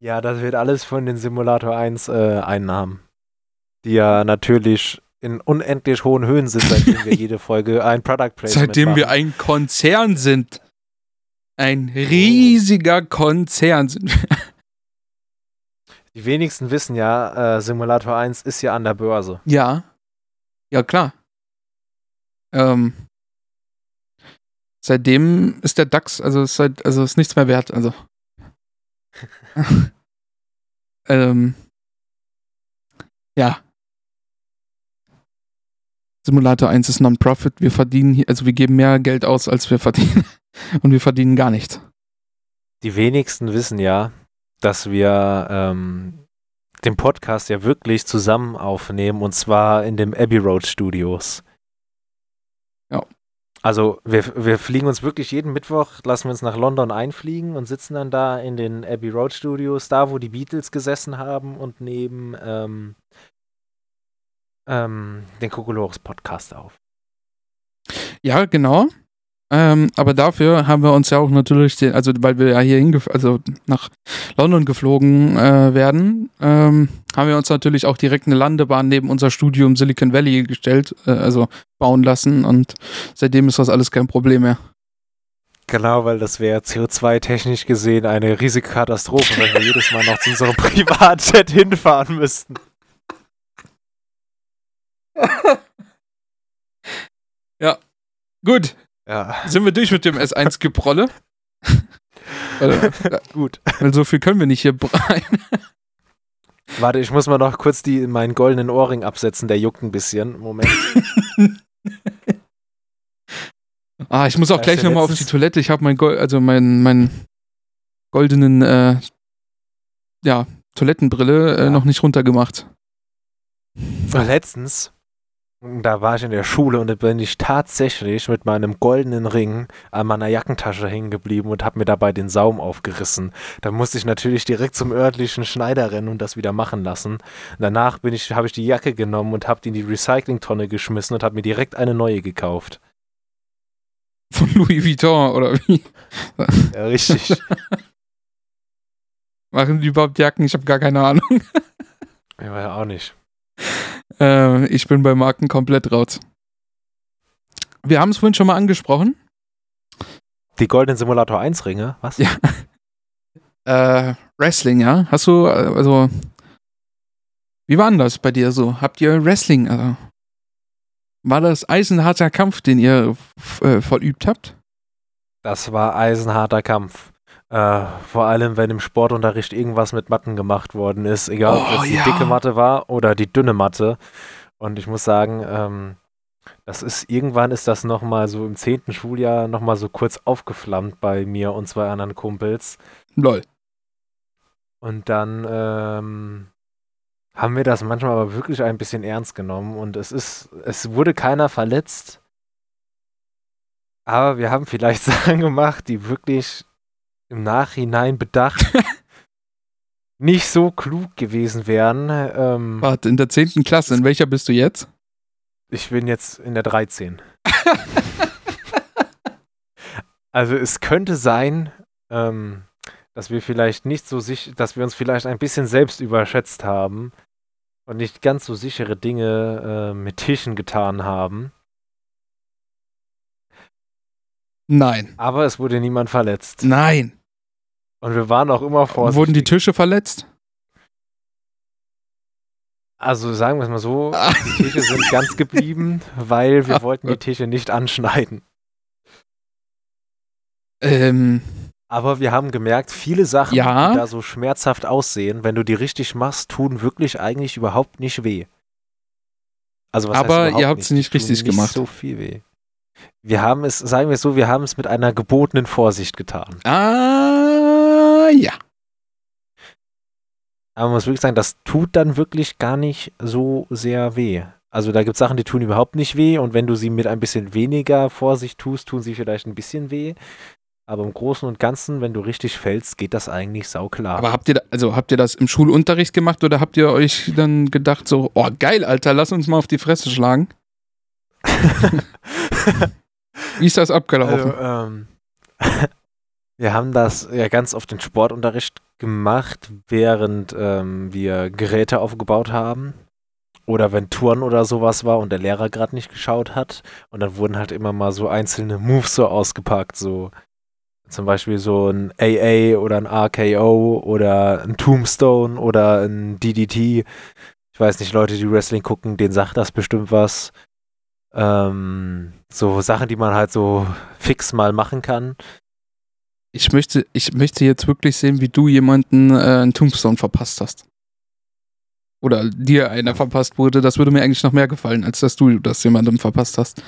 Ja, das wird alles von den Simulator 1 äh, Einnahmen. Die ja natürlich in unendlich hohen Höhen sind, seitdem wir jede Folge ein Product Placement Seitdem wir machen. ein Konzern sind. Ein riesiger Konzern sind wir. Die wenigsten wissen ja, äh, Simulator 1 ist ja an der Börse. Ja. Ja, klar. Ähm. Seitdem ist der DAX, also ist, halt, also ist nichts mehr wert. Also. ähm, ja. Simulator 1 ist Non-Profit. Wir verdienen also wir geben mehr Geld aus, als wir verdienen. Und wir verdienen gar nichts. Die wenigsten wissen ja, dass wir ähm, den Podcast ja wirklich zusammen aufnehmen und zwar in dem Abbey Road Studios. Also wir, wir fliegen uns wirklich jeden Mittwoch, lassen wir uns nach London einfliegen und sitzen dann da in den Abbey Road Studios, da wo die Beatles gesessen haben und nehmen ähm, ähm, den Kokolores Podcast auf. Ja, genau. Ähm, aber dafür haben wir uns ja auch natürlich, den, also weil wir ja hier also nach London geflogen äh, werden, ähm, haben wir uns natürlich auch direkt eine Landebahn neben unser Studio im Silicon Valley gestellt, äh, also bauen lassen und seitdem ist das alles kein Problem mehr. Genau, weil das wäre CO2-technisch gesehen eine riesige Katastrophe, wenn wir jedes Mal noch zu unserem Privatjet hinfahren müssten. ja, gut. Ja. Sind wir durch mit dem S1-Geprolle? Gut. Weil so viel können wir nicht hier rein. Warte, ich muss mal noch kurz die, meinen goldenen Ohrring absetzen, der juckt ein bisschen. Moment. ah, ich muss auch gleich nochmal auf die Toilette. Ich habe mein Gold, also mein, mein goldenen äh, ja, Toilettenbrille äh, ja. noch nicht runtergemacht. Letztens da war ich in der Schule und da bin ich tatsächlich mit meinem goldenen Ring an meiner Jackentasche hängen geblieben und habe mir dabei den Saum aufgerissen. Da musste ich natürlich direkt zum örtlichen Schneider rennen und das wieder machen lassen. Danach bin ich, habe ich die Jacke genommen und habe die in die Recyclingtonne geschmissen und habe mir direkt eine neue gekauft. Von Louis Vuitton oder wie? Ja, richtig. Machen die überhaupt Jacken? Ich habe gar keine Ahnung. Ja, ja auch nicht. Äh, ich bin bei Marken komplett raus. Wir haben es vorhin schon mal angesprochen. Die Golden Simulator 1 Ringe, was? Ja. Äh, Wrestling, ja. Hast du, also, wie war denn das bei dir so? Habt ihr Wrestling, also, war das eisenharter Kampf, den ihr äh, vollübt habt? Das war eisenharter Kampf. Äh, vor allem, wenn im Sportunterricht irgendwas mit Matten gemacht worden ist, egal oh, ob es ja. die dicke Matte war oder die dünne Matte. Und ich muss sagen, ähm, das ist irgendwann ist das nochmal so im zehnten Schuljahr nochmal so kurz aufgeflammt bei mir und zwei anderen Kumpels. Lol. Und dann ähm, haben wir das manchmal aber wirklich ein bisschen ernst genommen und es ist, es wurde keiner verletzt. Aber wir haben vielleicht Sachen gemacht, die wirklich im Nachhinein bedacht nicht so klug gewesen wären. Ähm, Warte, in der 10. Klasse, in welcher bist du jetzt? Ich bin jetzt in der 13. also es könnte sein, ähm, dass wir vielleicht nicht so sicher, dass wir uns vielleicht ein bisschen selbst überschätzt haben und nicht ganz so sichere Dinge äh, mit Tischen getan haben. Nein. Aber es wurde niemand verletzt. Nein. Und wir waren auch immer vorsichtig. Wurden die Tische verletzt? Also sagen wir es mal so, ah. die Tische sind ganz geblieben, weil wir wollten die Tische nicht anschneiden. Ähm. Aber wir haben gemerkt, viele Sachen, ja? die da so schmerzhaft aussehen, wenn du die richtig machst, tun wirklich eigentlich überhaupt nicht weh. Also was Aber ihr habt es nicht richtig nicht gemacht. so viel weh. Wir haben es, sagen wir es so, wir haben es mit einer gebotenen Vorsicht getan. Ah, ja. Aber man muss wirklich sagen, das tut dann wirklich gar nicht so sehr weh. Also da gibt es Sachen, die tun überhaupt nicht weh und wenn du sie mit ein bisschen weniger Vorsicht tust, tun sie vielleicht ein bisschen weh. Aber im Großen und Ganzen, wenn du richtig fällst, geht das eigentlich sauklar. Aber habt ihr, also habt ihr das im Schulunterricht gemacht oder habt ihr euch dann gedacht so, oh geil, Alter, lass uns mal auf die Fresse schlagen? Wie ist das abgelaufen? Also, ähm, wir haben das ja ganz oft in Sportunterricht gemacht, während ähm, wir Geräte aufgebaut haben. Oder wenn Touren oder sowas war und der Lehrer gerade nicht geschaut hat. Und dann wurden halt immer mal so einzelne Moves so ausgepackt. So zum Beispiel so ein AA oder ein RKO oder ein Tombstone oder ein DDT. Ich weiß nicht, Leute, die Wrestling gucken, denen sagt das bestimmt was. ähm, so Sachen, die man halt so fix mal machen kann. Ich möchte, ich möchte jetzt wirklich sehen, wie du jemanden äh, einen Tombstone verpasst hast. Oder dir einer verpasst wurde. Das würde mir eigentlich noch mehr gefallen, als dass du das jemandem verpasst hast.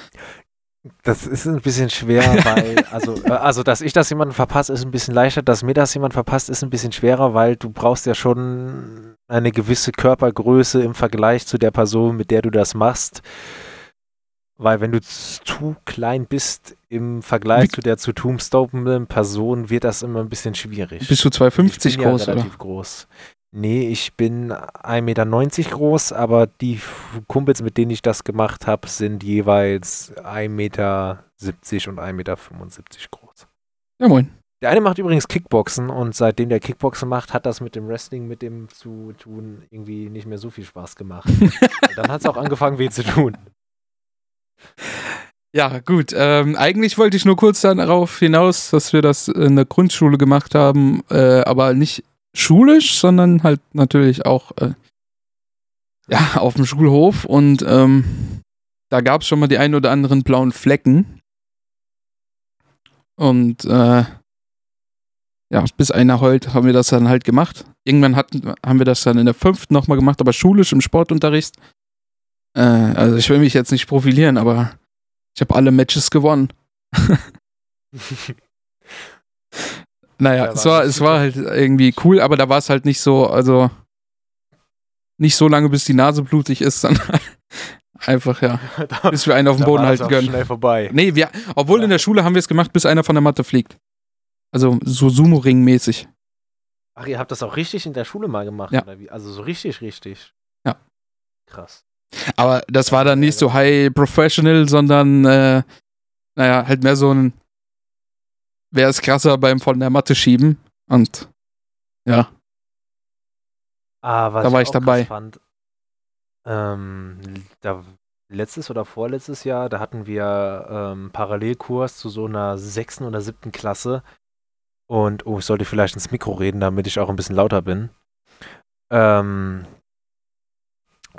Das ist ein bisschen schwer, weil, also, äh, also, dass ich das jemandem verpasse, ist ein bisschen leichter. Dass mir das jemand verpasst, ist ein bisschen schwerer, weil du brauchst ja schon eine gewisse Körpergröße im Vergleich zu der Person, mit der du das machst. Weil wenn du zu klein bist im Vergleich Wie- zu der zu tombstopenden Person, wird das immer ein bisschen schwierig. Bist du 2,50 ich bin ja groß, oder? relativ groß. Nee, ich bin 1,90 Meter groß, aber die Kumpels, mit denen ich das gemacht habe, sind jeweils 1,70 Meter und 1,75 Meter groß. Ja, moin. Der eine macht übrigens Kickboxen und seitdem der Kickboxen macht, hat das mit dem Wrestling, mit dem zu tun, irgendwie nicht mehr so viel Spaß gemacht. Dann hat es auch angefangen, weh zu tun. Ja, gut. Ähm, eigentlich wollte ich nur kurz darauf hinaus, dass wir das in der Grundschule gemacht haben, äh, aber nicht schulisch, sondern halt natürlich auch äh, ja, auf dem Schulhof. Und ähm, da gab es schon mal die ein oder anderen blauen Flecken. Und äh, ja, bis einer heult, haben wir das dann halt gemacht. Irgendwann hatten, haben wir das dann in der fünften nochmal gemacht, aber schulisch im Sportunterricht. Äh, also ich will mich jetzt nicht profilieren, aber ich habe alle Matches gewonnen. Naja, Ja, es war es war halt irgendwie cool, aber da war es halt nicht so, also nicht so lange, bis die Nase blutig ist, sondern einfach, ja, da, bis wir einen auf den da Boden halten können. schnell vorbei. Nee, wir, obwohl Ja. in der Schule haben wir es gemacht, bis einer von der Matte fliegt. Also so Sumo-Ring-mäßig. Ach, ihr habt das auch richtig in der Schule mal gemacht, Ja. oder wie? Also so richtig, richtig. Ja. Krass. Aber das war dann nicht so high professional, sondern äh, naja, halt mehr so ein wer ist krasser beim von der Matte schieben. Und ja, Ah, was Da war ich auch dabei. Fand, ähm, da, letztes oder vorletztes Jahr, da hatten wir ähm, Parallelkurs zu so einer sechsten oder siebten Klasse. Und, oh, ich sollte vielleicht ins Mikro reden, damit ich auch ein bisschen lauter bin. Ähm,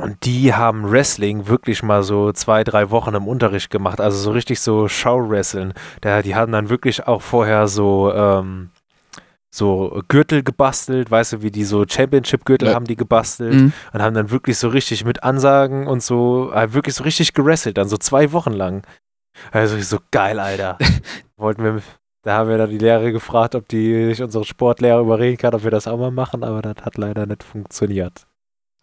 und die haben Wrestling wirklich mal so zwei, drei Wochen im Unterricht gemacht. Also so richtig so Schauwresteln. Da, die haben dann wirklich auch vorher so, ähm, so Gürtel gebastelt, weißt du, wie die so Championship-Gürtel Ja. haben die gebastelt mhm. und haben dann wirklich so richtig mit Ansagen und so, äh, wirklich so richtig gerasselt, dann so zwei Wochen lang. Also ich so geil, Alter. Wollten wir, da haben wir dann die Lehrer gefragt, ob die sich unsere Sportlehrer überreden kann, ob wir das auch mal machen, aber das hat leider nicht funktioniert.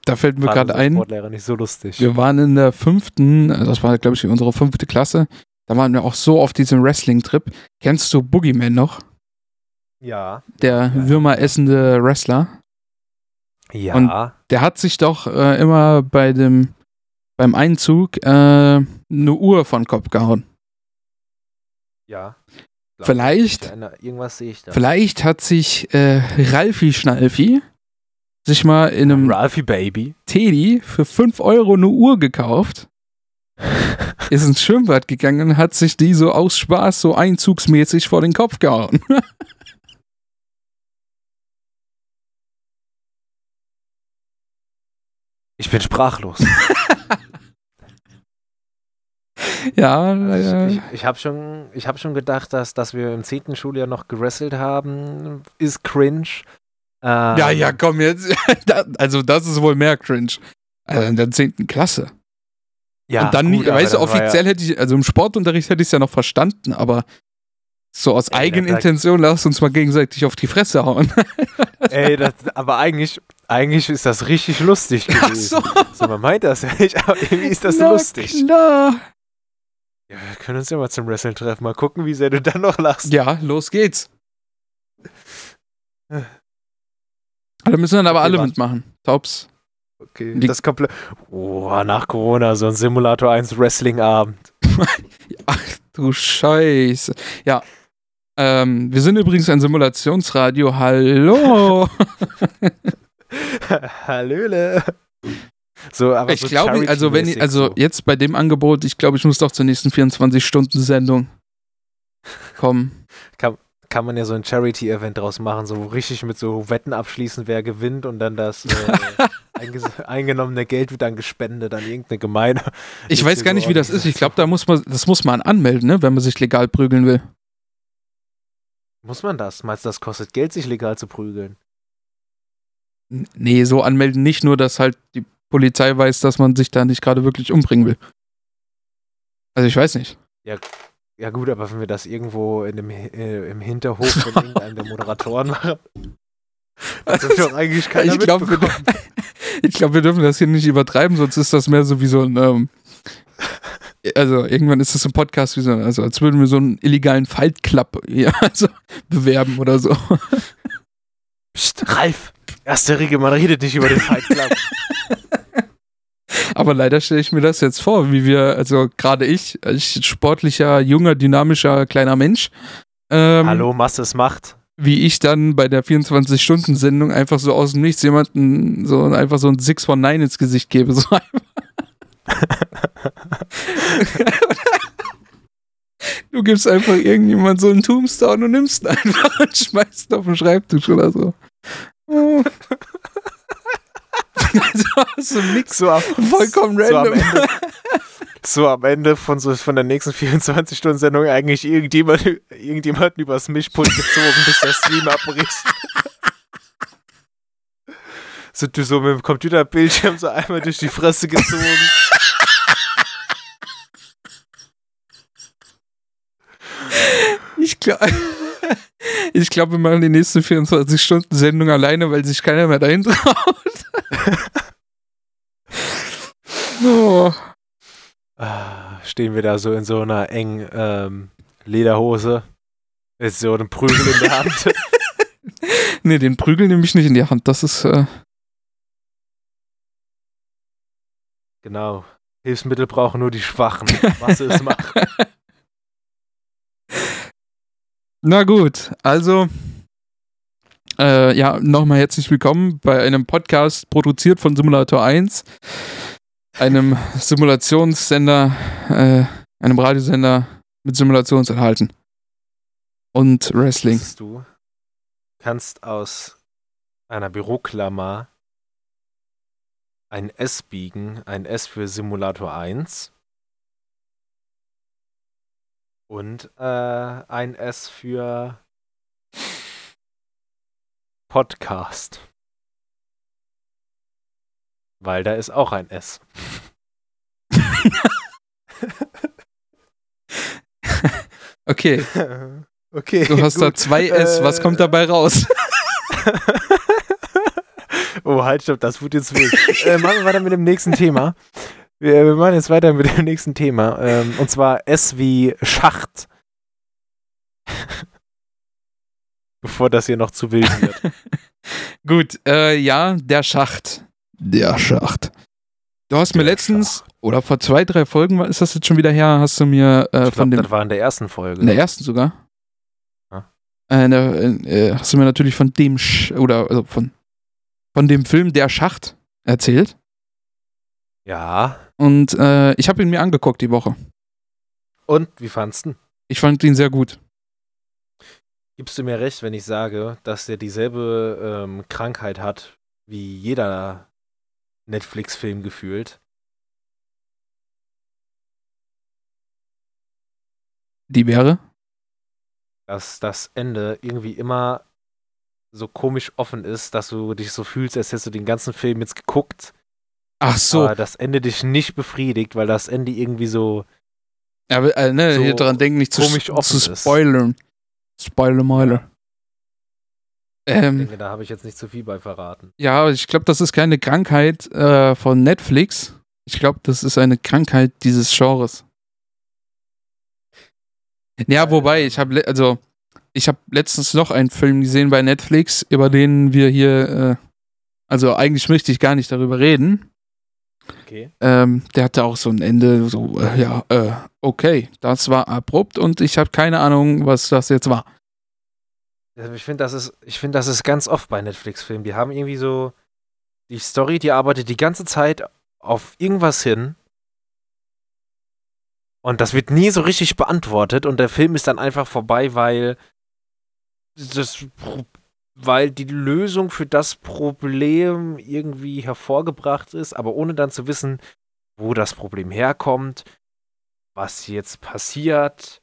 Da fällt mir gerade ein, Sportlehrer nicht so lustig. wir waren in der fünften, also das war glaube ich unsere fünfte Klasse, da waren wir auch so auf diesem Wrestling-Trip. Kennst du Boogeyman noch? Ja. Der würmeressende Wrestler? Ja. Und- Der hat sich doch äh, immer bei dem beim Einzug äh, eine Uhr von Kopf gehauen. ja. Vielleicht- Irgendwas sehe ich da. Vielleicht hat sich äh, Ralfi Schnalfi sich mal in einem Ralphie Baby. Teddy für 5 Euro eine Uhr gekauft, ist ins Schwimmbad gegangen und hat sich die so aus Spaß so einzugsmäßig vor den Kopf gehauen. Ich bin sprachlos. ja, Also äh, ich ich habe schon, ich hab schon gedacht, dass, dass wir im 10. Schuljahr noch gewrestelt haben, ist cringe. Ähm, ja, ja, komm jetzt. Also das ist wohl mehr cringe. Also in der 10. Klasse. ja, und dann, gut, weißt du, offiziell hätte ich, also im Sportunterricht hätte ich es ja noch verstanden, aber so aus Ey, Eigenintention, lass uns mal gegenseitig auf die Fresse hauen. Ja, ey, das, aber eigentlich, eigentlich ist das richtig lustig Ach gewesen. so. So, man meint das ja nicht, aber irgendwie ist das Na lustig. Klar. Ja, wir können uns ja mal zum Wrestling treffen, mal gucken, wie sehr du dann noch lachst. Ja, los geht's. Da müssen dann aber Okay, alle warte. mitmachen. Tops. Okay, Die- das komplett. Oh, nach Corona, so ein Simulator 1 Wrestling-Abend. Ach du Scheiße. Ja. Ähm, wir sind übrigens ein Simulationsradio. Hallo. Hallöle. So, aber ich so glaube, also wenn ich, also so. jetzt bei dem Angebot, ich glaube, ich muss doch zur nächsten 24-Stunden-Sendung kommen. kann man ja so ein Charity-Event draus machen, so richtig mit so Wetten abschließen, wer gewinnt und dann das. Äh, eingenommene Geld wird dann gespendet an irgendeine Gemeinde. Ich weiß gar nicht, wie das ist. Ich glaube, da muss man, das muss man anmelden, ne, wenn man sich legal prügeln will. Muss man das? Meinst du, das kostet Geld, sich legal zu prügeln? Nee, so anmelden nicht nur, dass halt die Polizei weiß, dass man sich da nicht gerade wirklich umbringen will. Also ich weiß nicht. Ja, ja gut, aber wenn wir das irgendwo in dem, äh, im Hinterhof von irgendeinem der Moderatoren machen, das ist doch eigentlich keiner ich glaube, wir, ich glaub, wir dürfen das hier nicht übertreiben, sonst ist das mehr so wie so ein, ähm, also irgendwann ist das ein Podcast wie so, also als würden wir so einen illegalen Fight Club ja, also bewerben oder so. Psst, Ralf, erste Regel, man redet nicht über den Fight Club. Aber leider stelle ich mir das jetzt vor, wie wir, also gerade ich, als sportlicher, junger, dynamischer, kleiner Mensch. Ähm, Hallo, Masse ist Macht. Wie ich dann bei der 24-Stunden-Sendung einfach so aus dem Nichts jemanden so einfach so ein Six von Nine ins Gesicht gebe. So du gibst einfach irgendjemand so einen Tombstone und nimmst ihn einfach und schmeißt ihn auf den Schreibtisch oder so. Oh. so ein Mix. So ab, Vollkommen random. So am, Ende, so am Ende von, so, von der nächsten 24-Stunden-Sendung eigentlich irgendjemand, irgendjemanden übers Mischpult gezogen, bis der Stream abbricht. Sind du so mit dem Computerbildschirm so einmal durch die Fresse gezogen? Ich glaube, ich glaub, wir machen die nächste 24-Stunden-Sendung alleine, weil sich keiner mehr dahin traut. Oh. ah, stehen wir da so in so einer engen ähm, Lederhose. Ist so ein Prügel in der Hand. nee, den Prügel nehme ich nicht in die Hand. Das ist. Äh genau. Hilfsmittel brauchen nur die Schwachen. Was ist Macht? Na gut, also äh, ja, nochmal herzlich willkommen bei einem Podcast produziert von Simulator 1, einem Simulationssender, äh, einem Radiosender mit Simulationsinhalten und Wrestling. Du kannst aus einer Büroklammer ein S biegen, ein S für Simulator 1 und äh, ein S für Podcast. Weil da ist auch ein S. okay. Okay. Du hast gut. da zwei S. Was kommt dabei raus? oh, halt, stopp, das tut jetzt weh. äh, machen wir weiter mit dem nächsten Thema. Wir, wir, machen jetzt weiter mit dem nächsten Thema. Ähm, und zwar S wie Schacht bevor das hier noch zu wild wird. Gut, äh, ja, der Schacht. Der Schacht. Du hast der mir letztens, Schacht. oder vor zwei, drei Folgen, ist das jetzt schon wieder her, hast du mir äh, ich von glaub, dem. Das war in der ersten Folge. In der ersten sogar. Ja. Äh, der, äh, hast du mir natürlich von dem, Sch oder also von, von dem Film Der Schacht erzählt. Ja. Und äh, ich habe ihn mir angeguckt die Woche. Und wie fandst du? Ich fand ihn sehr gut. Gibst du mir recht, wenn ich sage, dass er dieselbe ähm, Krankheit hat wie jeder Netflix-Film gefühlt? Die wäre? Dass das Ende irgendwie immer so komisch offen ist, dass du dich so fühlst, als hättest du den ganzen Film jetzt geguckt. Ach so. Aber das Ende dich nicht befriedigt, weil das Ende irgendwie so. Ja, äh, ne, so hier dran denken, nicht zu, zu spoilern. Ist. Spoiler Meuler. Ähm, ich denke, da habe ich jetzt nicht zu viel bei verraten. Ja, ich glaube, das ist keine Krankheit äh, von Netflix. Ich glaube, das ist eine Krankheit dieses Genres. Ja, wobei, ich habe also ich habe letztens noch einen Film gesehen bei Netflix, über den wir hier, äh, also eigentlich möchte ich gar nicht darüber reden. Okay. Ähm, der hatte auch so ein Ende, so, äh, ja, äh, okay, das war abrupt und ich habe keine Ahnung, was das jetzt war. Ich finde, das ist, ich finde, das ist ganz oft bei Netflix-Filmen. Die haben irgendwie so die Story, die arbeitet die ganze Zeit auf irgendwas hin. Und das wird nie so richtig beantwortet und der Film ist dann einfach vorbei, weil das weil die Lösung für das Problem irgendwie hervorgebracht ist, aber ohne dann zu wissen, wo das Problem herkommt, was jetzt passiert,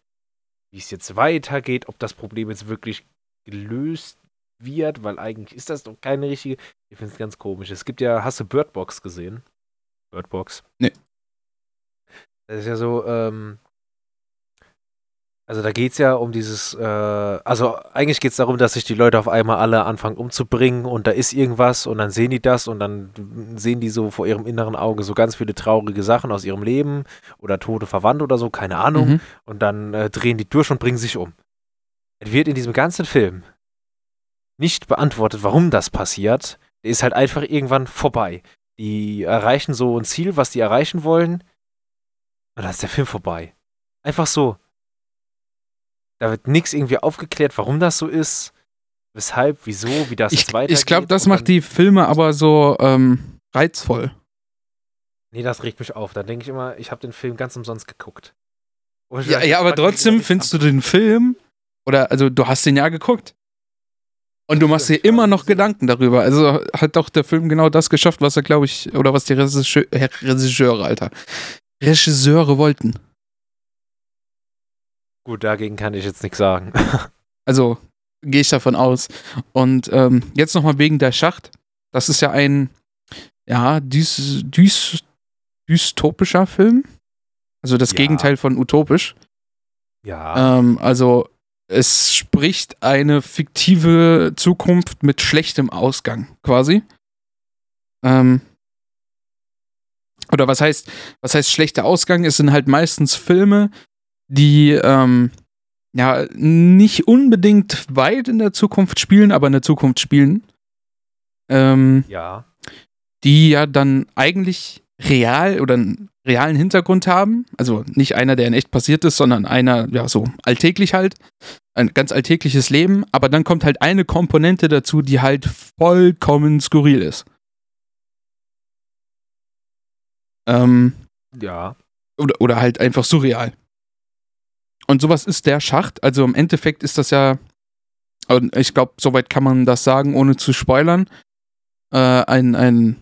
wie es jetzt weitergeht, ob das Problem jetzt wirklich gelöst wird, weil eigentlich ist das doch keine richtige. Ich finde es ganz komisch. Es gibt ja, hast du Birdbox gesehen? Birdbox? Nee. Das ist ja so, ähm, also da geht es ja um dieses, äh, also eigentlich geht es darum, dass sich die Leute auf einmal alle anfangen umzubringen und da ist irgendwas und dann sehen die das und dann sehen die so vor ihrem inneren Auge so ganz viele traurige Sachen aus ihrem Leben oder tote Verwandte oder so, keine Ahnung. Mhm. Und dann äh, drehen die durch und bringen sich um. Es wird in diesem ganzen Film nicht beantwortet, warum das passiert. Der ist halt einfach irgendwann vorbei. Die erreichen so ein Ziel, was die erreichen wollen. Und dann ist der Film vorbei. Einfach so. Da wird nichts irgendwie aufgeklärt, warum das so ist, weshalb, wieso, wie das Ich, weitergeht. ich glaube, das macht die Filme aber so ähm, reizvoll. Nee, das regt mich auf. Da denke ich immer, ich habe den Film ganz umsonst geguckt. Ja, ja, aber trotzdem findest du den Film, oder also du hast den ja geguckt. Und du machst dir immer noch Gedanken darüber. Also hat doch der Film genau das geschafft, was er, glaube ich, oder was die Regisseur, Regisseure, Alter. Regisseure wollten. Gut, dagegen kann ich jetzt nichts sagen. Also gehe ich davon aus. Und ähm, jetzt nochmal wegen der Schacht. Das ist ja ein, ja, dys, dys, dystopischer Film. Also das Ja. Gegenteil von utopisch. ja. Ähm, also es spricht eine fiktive Zukunft mit schlechtem Ausgang, quasi. Ähm, oder was heißt, was heißt schlechter Ausgang? Es sind halt meistens Filme, die ähm, ja nicht unbedingt weit in der Zukunft spielen, aber in der Zukunft spielen. Ähm, ja. die ja dann eigentlich real oder einen realen Hintergrund haben. Also nicht einer, der in echt passiert ist, sondern einer, ja, so alltäglich halt. Ein ganz alltägliches Leben. Aber dann kommt halt eine Komponente dazu, die halt vollkommen skurril ist. Ähm, Ja. oder, oder halt einfach surreal. Und sowas ist der Schacht. Also im Endeffekt ist das ja, und ich glaube, soweit kann man das sagen, ohne zu spoilern, äh, ein, ein,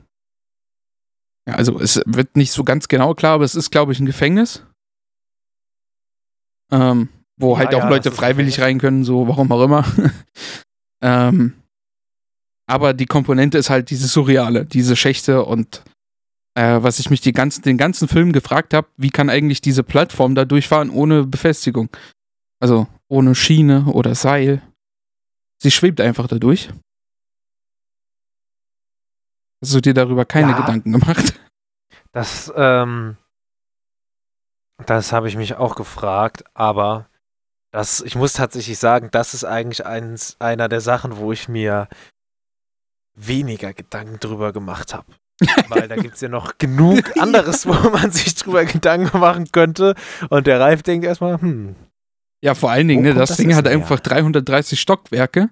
ja, also es wird nicht so ganz genau klar, aber es ist, glaube ich, ein Gefängnis. Ähm, wo Ja, halt ja, auch das Leute freiwillig rein können, so warum auch immer. ähm, aber die Komponente ist halt diese Surreale, diese Schächte und äh, was ich mich ganzen, den ganzen Film gefragt habe, wie kann eigentlich diese Plattform da durchfahren ohne Befestigung? Also ohne Schiene oder Seil. Sie schwebt einfach da durch. Hast du dir darüber keine Ja. Gedanken gemacht? Das, ähm, das habe ich mich auch gefragt, aber das, ich muss tatsächlich sagen, das ist eigentlich eins, einer der Sachen, wo ich mir weniger Gedanken drüber gemacht habe. Weil da gibt es ja noch genug anderes, wo man sich drüber Gedanken machen könnte. Und der Ralf denkt erstmal, hm, Ja, vor allen Dingen, ne, das, das Ding hat her? einfach 330 Stockwerke,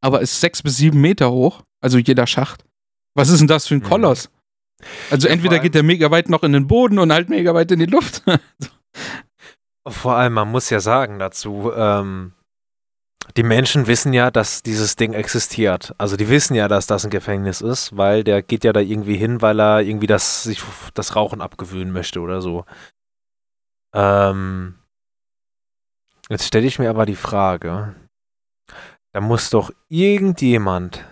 aber ist sechs bis sieben Meter hoch, also jeder Schacht. Was ist denn das für ein Mhm. Koloss? Also Ja, entweder geht der mega weit noch in den Boden und halt mega weit in die Luft. Vor allem, man muss ja sagen dazu, ähm, die Menschen wissen ja, dass dieses Ding existiert. Also die wissen ja, dass das ein Gefängnis ist, weil der geht ja da irgendwie hin, weil er irgendwie das, sich das Rauchen abgewöhnen möchte oder so. Ähm, jetzt stelle ich mir aber die Frage, da muss doch irgendjemand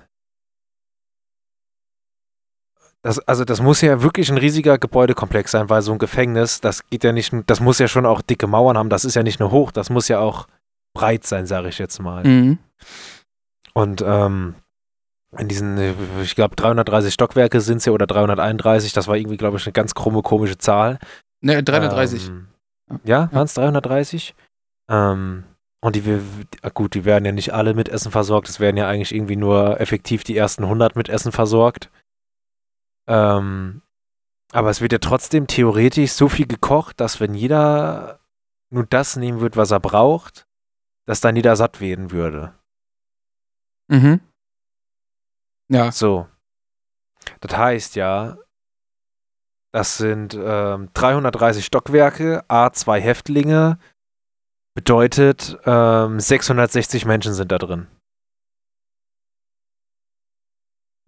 das, also das muss ja wirklich ein riesiger Gebäudekomplex sein, weil so ein Gefängnis, das geht ja nicht, das muss ja schon auch dicke Mauern haben, das ist ja nicht nur hoch, das muss ja auch breit sein, sage ich jetzt mal. Mhm. Und ähm, in diesen, ich glaube 330 Stockwerke sind es ja oder 331, das war irgendwie, glaube ich, eine ganz krumme, komische Zahl. Ne, 330. Ähm, ja, waren es 330? Ähm, und die, wir- gut, die werden ja nicht alle mit Essen versorgt, es werden ja eigentlich irgendwie nur effektiv die ersten 100 mit Essen versorgt. Ähm, aber es wird ja trotzdem theoretisch so viel gekocht, dass wenn jeder nur das nehmen würde, was er braucht, dass dann jeder satt werden würde. Mhm. Ja. So. Das heißt ja, das sind ähm, 330 Stockwerke, A2 Häftlinge, bedeutet ähm, 660 Menschen sind da drin.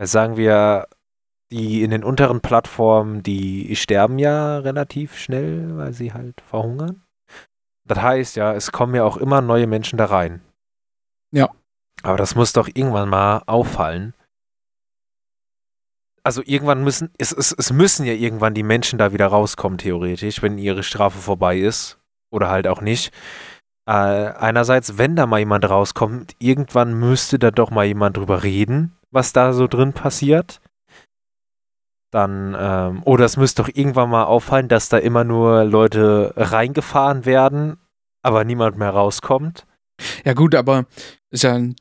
sagen wir, die in den unteren Plattformen, die sterben ja relativ schnell, weil sie halt verhungern. Das heißt ja, es kommen ja auch immer neue Menschen da rein. Ja. Aber das muss doch irgendwann mal auffallen. Also irgendwann müssen, es, es, es müssen ja irgendwann die Menschen da wieder rauskommen, theoretisch, wenn ihre Strafe vorbei ist. Oder halt auch nicht. Äh, einerseits, wenn da mal jemand rauskommt, irgendwann müsste da doch mal jemand drüber reden, was da so drin passiert. Dann, ähm, oder es müsste doch irgendwann mal auffallen, dass da immer nur Leute reingefahren werden, aber niemand mehr rauskommt. Ja, gut, aber ist ja ein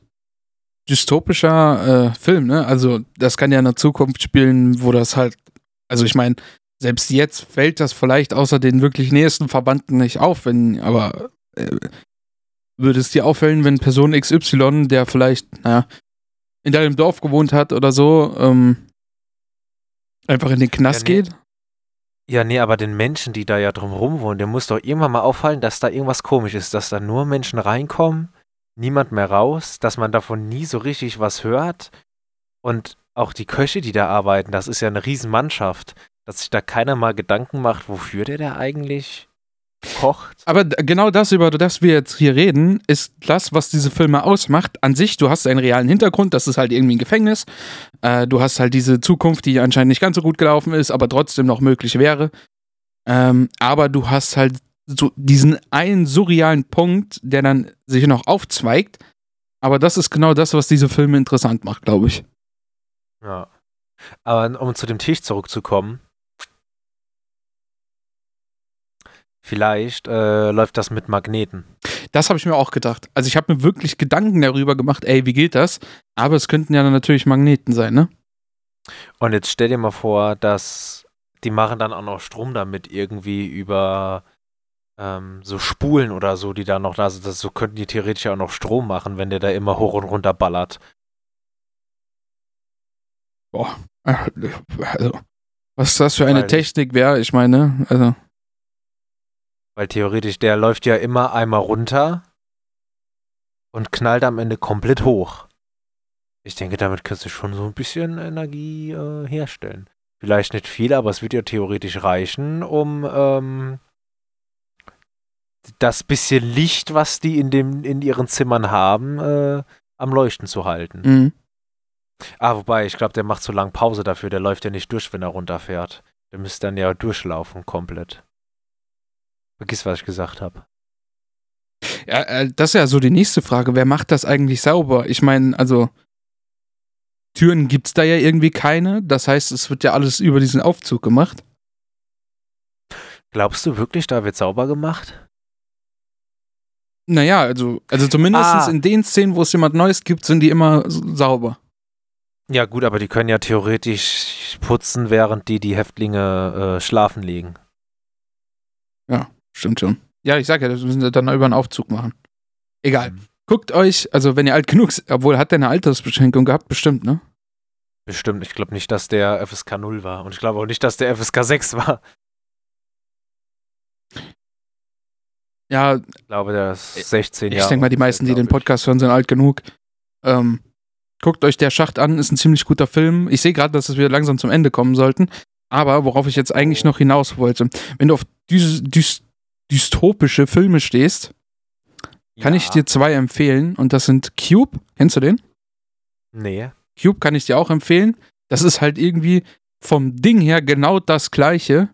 dystopischer äh, Film, ne? Also, das kann ja in der Zukunft spielen, wo das halt, also ich meine, selbst jetzt fällt das vielleicht außer den wirklich nächsten Verbanden nicht auf, wenn, aber äh, würde es dir auffallen, wenn Person XY, der vielleicht, naja, in deinem Dorf gewohnt hat oder so, ähm, einfach in den Knast Ja, nee. geht? Ja, nee, aber den Menschen, die da ja drumherum wohnen, dem muss doch irgendwann mal auffallen, dass da irgendwas komisch ist, dass da nur Menschen reinkommen, niemand mehr raus, dass man davon nie so richtig was hört. Und auch die Köche, die da arbeiten, das ist ja eine Riesenmannschaft, dass sich da keiner mal Gedanken macht, wofür der da eigentlich kocht. Aber genau das, über das wir jetzt hier reden, ist das, was diese Filme ausmacht. An sich, du hast einen realen Hintergrund, das ist halt irgendwie ein Gefängnis. Äh, du hast halt diese Zukunft, die anscheinend nicht ganz so gut gelaufen ist, aber trotzdem noch möglich wäre. Ähm, aber du hast halt so diesen einen surrealen Punkt, der dann sich noch aufzweigt. Aber das ist genau das, was diese Filme interessant macht, glaube ich. Ja. Aber um zu dem Tisch zurückzukommen, vielleicht äh, läuft das mit Magneten. Das habe ich mir auch gedacht. Also ich habe mir wirklich Gedanken darüber gemacht, ey, wie geht das? Aber es könnten ja dann natürlich Magneten sein, ne? Und jetzt stell dir mal vor, dass die machen dann auch noch Strom damit irgendwie über ähm, so Spulen oder so, die da noch da sind. Das, so könnten die theoretisch auch noch Strom machen, wenn der da immer hoch und runter ballert. Boah. Also, was das für eine Weil- Technik wäre, ich meine, also. Weil theoretisch der läuft ja immer einmal runter und knallt am Ende komplett hoch. Ich denke, damit kannst du schon so ein bisschen Energie äh, herstellen. Vielleicht nicht viel, aber es wird ja theoretisch reichen, um ähm, das bisschen Licht, was die in, dem, in ihren Zimmern haben, äh, am Leuchten zu halten. Mhm. Ah, wobei, ich glaube, der macht zu lang Pause dafür. Der läuft ja nicht durch, wenn er runterfährt. Der müsste dann ja durchlaufen, komplett. Vergiss, was ich gesagt habe. Ja, äh, das ist ja so die nächste Frage. Wer macht das eigentlich sauber? Ich meine, also. Türen gibt's da ja irgendwie keine. Das heißt, es wird ja alles über diesen Aufzug gemacht. Glaubst du wirklich, da wird sauber gemacht? Naja, also, also zumindest Ah. in den Szenen, wo es jemand Neues gibt, sind die immer sauber. Ja, gut, aber die können ja theoretisch putzen, während die die Häftlinge äh, schlafen legen. Stimmt schon. Ja, ich sag ja, das müssen sie dann über einen Aufzug machen. Egal. Mhm. Guckt euch, also wenn ihr alt genug seid, obwohl hat der eine Altersbeschränkung gehabt, bestimmt, ne? Bestimmt. Ich glaube nicht, dass der FSK 0 war. Und ich glaube auch nicht, dass der FSK 6 war. Ja, Ich glaube, der ist 16 ich Jahre. denke mal, die meisten, die den ich. Podcast hören, sind alt genug. Ähm, guckt euch der Schacht an, ist ein ziemlich guter Film. Ich sehe gerade, dass wir langsam zum Ende kommen sollten. Aber worauf ich jetzt eigentlich noch hinaus wollte, wenn du auf dys dys dystopische Filme stehst, kann ich Ja. dir zwei empfehlen. Und das sind Cube. Kennst du den? Nee. Cube kann ich dir auch empfehlen. Das ist halt irgendwie vom Ding her genau das gleiche,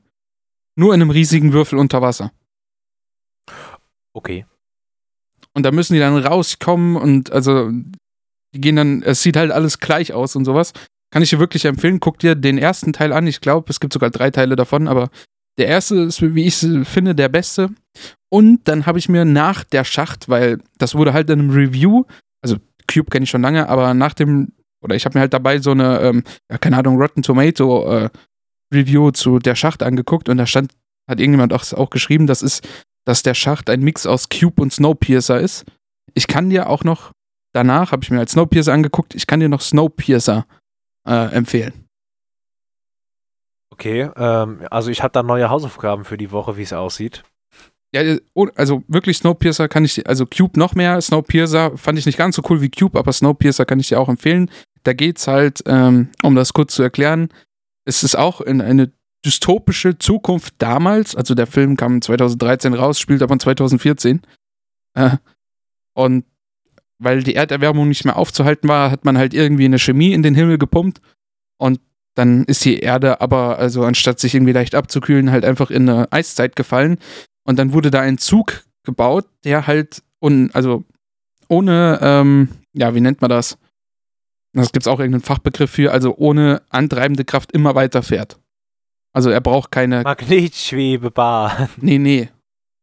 nur in einem riesigen Würfel unter Wasser. Okay. Und da müssen die dann rauskommen und also die gehen dann, es sieht halt alles gleich aus und sowas. Kann ich dir wirklich empfehlen. Guck dir den ersten Teil an. Ich glaube, es gibt sogar drei Teile davon, aber der erste ist, wie ich finde, der beste. Und dann habe ich mir nach der Schacht, weil das wurde halt in einem Review, also Cube kenne ich schon lange, aber nach dem, oder ich habe mir halt dabei so eine, ähm, ja, keine Ahnung, Rotten Tomato äh, Review zu der Schacht angeguckt und da stand, hat irgendjemand auch, auch geschrieben, das ist, dass der Schacht ein Mix aus Cube und Snowpiercer ist. Ich kann dir auch noch, danach habe ich mir als Snowpiercer angeguckt, ich kann dir noch Snowpiercer äh, empfehlen. Okay. Ähm, also ich habe da neue Hausaufgaben für die Woche, wie es aussieht. Ja, äh, oh, also wirklich Snowpiercer kann ich also Cube noch mehr. Snowpiercer fand ich nicht ganz so cool wie Cube, aber Snowpiercer kann ich dir auch empfehlen. da geht's halt, ähm, um das kurz zu erklären, es ist auch in eine dystopische Zukunft damals, also der Film kam 2013 raus, spielt aber 2014. Äh, und weil die Erderwärmung nicht mehr aufzuhalten war, hat man halt irgendwie eine Chemie in den Himmel gepumpt und dann ist die Erde aber, also anstatt sich irgendwie leicht abzukühlen, halt einfach in eine Eiszeit gefallen. Und dann wurde da ein Zug gebaut, der halt, un, also ohne, ähm, ja, wie nennt man das? Das gibt es auch irgendeinen Fachbegriff für, also ohne antreibende Kraft immer weiter fährt. Also er braucht keine. Magnetschwebebahn. Nee, nee.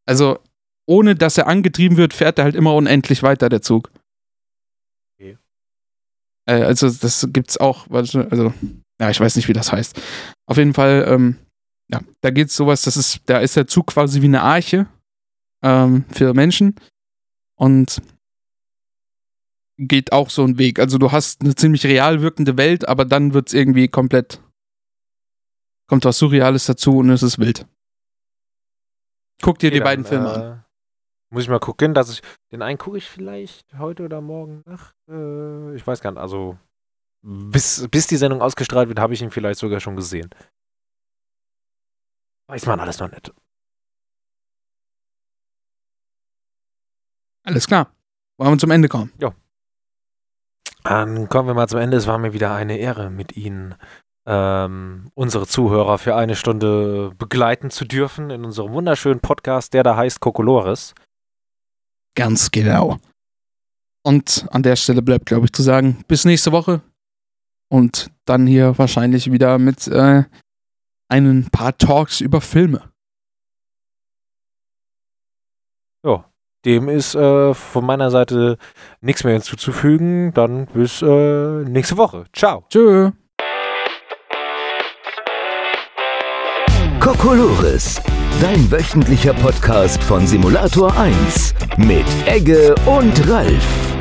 Also ohne dass er angetrieben wird, fährt er halt immer unendlich weiter, der Zug. Okay. Äh, also das gibt's auch, also, ja, ich weiß nicht, wie das heißt. Auf jeden Fall, ähm, ja, da geht's sowas, das ist, da ist der Zug quasi wie eine Arche ähm, für Menschen. Und geht auch so ein Weg. Also du hast eine ziemlich real wirkende Welt, aber dann wird es irgendwie komplett, kommt was Surreales dazu und es ist wild. Guck dir okay, die beiden dann, Filme äh, an. Muss ich mal gucken, dass ich, den einen gucke ich vielleicht heute oder morgen Nacht. Äh, ich weiß gar nicht, also bis, bis die Sendung ausgestrahlt wird, habe ich ihn vielleicht sogar schon gesehen. Weiß man alles noch nicht. Alles klar. Wollen wir zum Ende kommen? Ja. Dann kommen wir mal zum Ende. Es war mir wieder eine Ehre, mit Ihnen ähm, unsere Zuhörer für eine Stunde begleiten zu dürfen in unserem wunderschönen Podcast, der da heißt Kokolores. Ganz genau. Und an der Stelle bleibt, glaube ich, zu sagen, bis nächste Woche. Und dann hier wahrscheinlich wieder mit äh, ein paar Talks über Filme. Ja, dem ist äh, von meiner Seite nichts mehr hinzuzufügen. Dann bis äh, nächste Woche. Ciao. Tschö. Kokolores, dein wöchentlicher Podcast von Simulator 1 mit Egge und Ralf.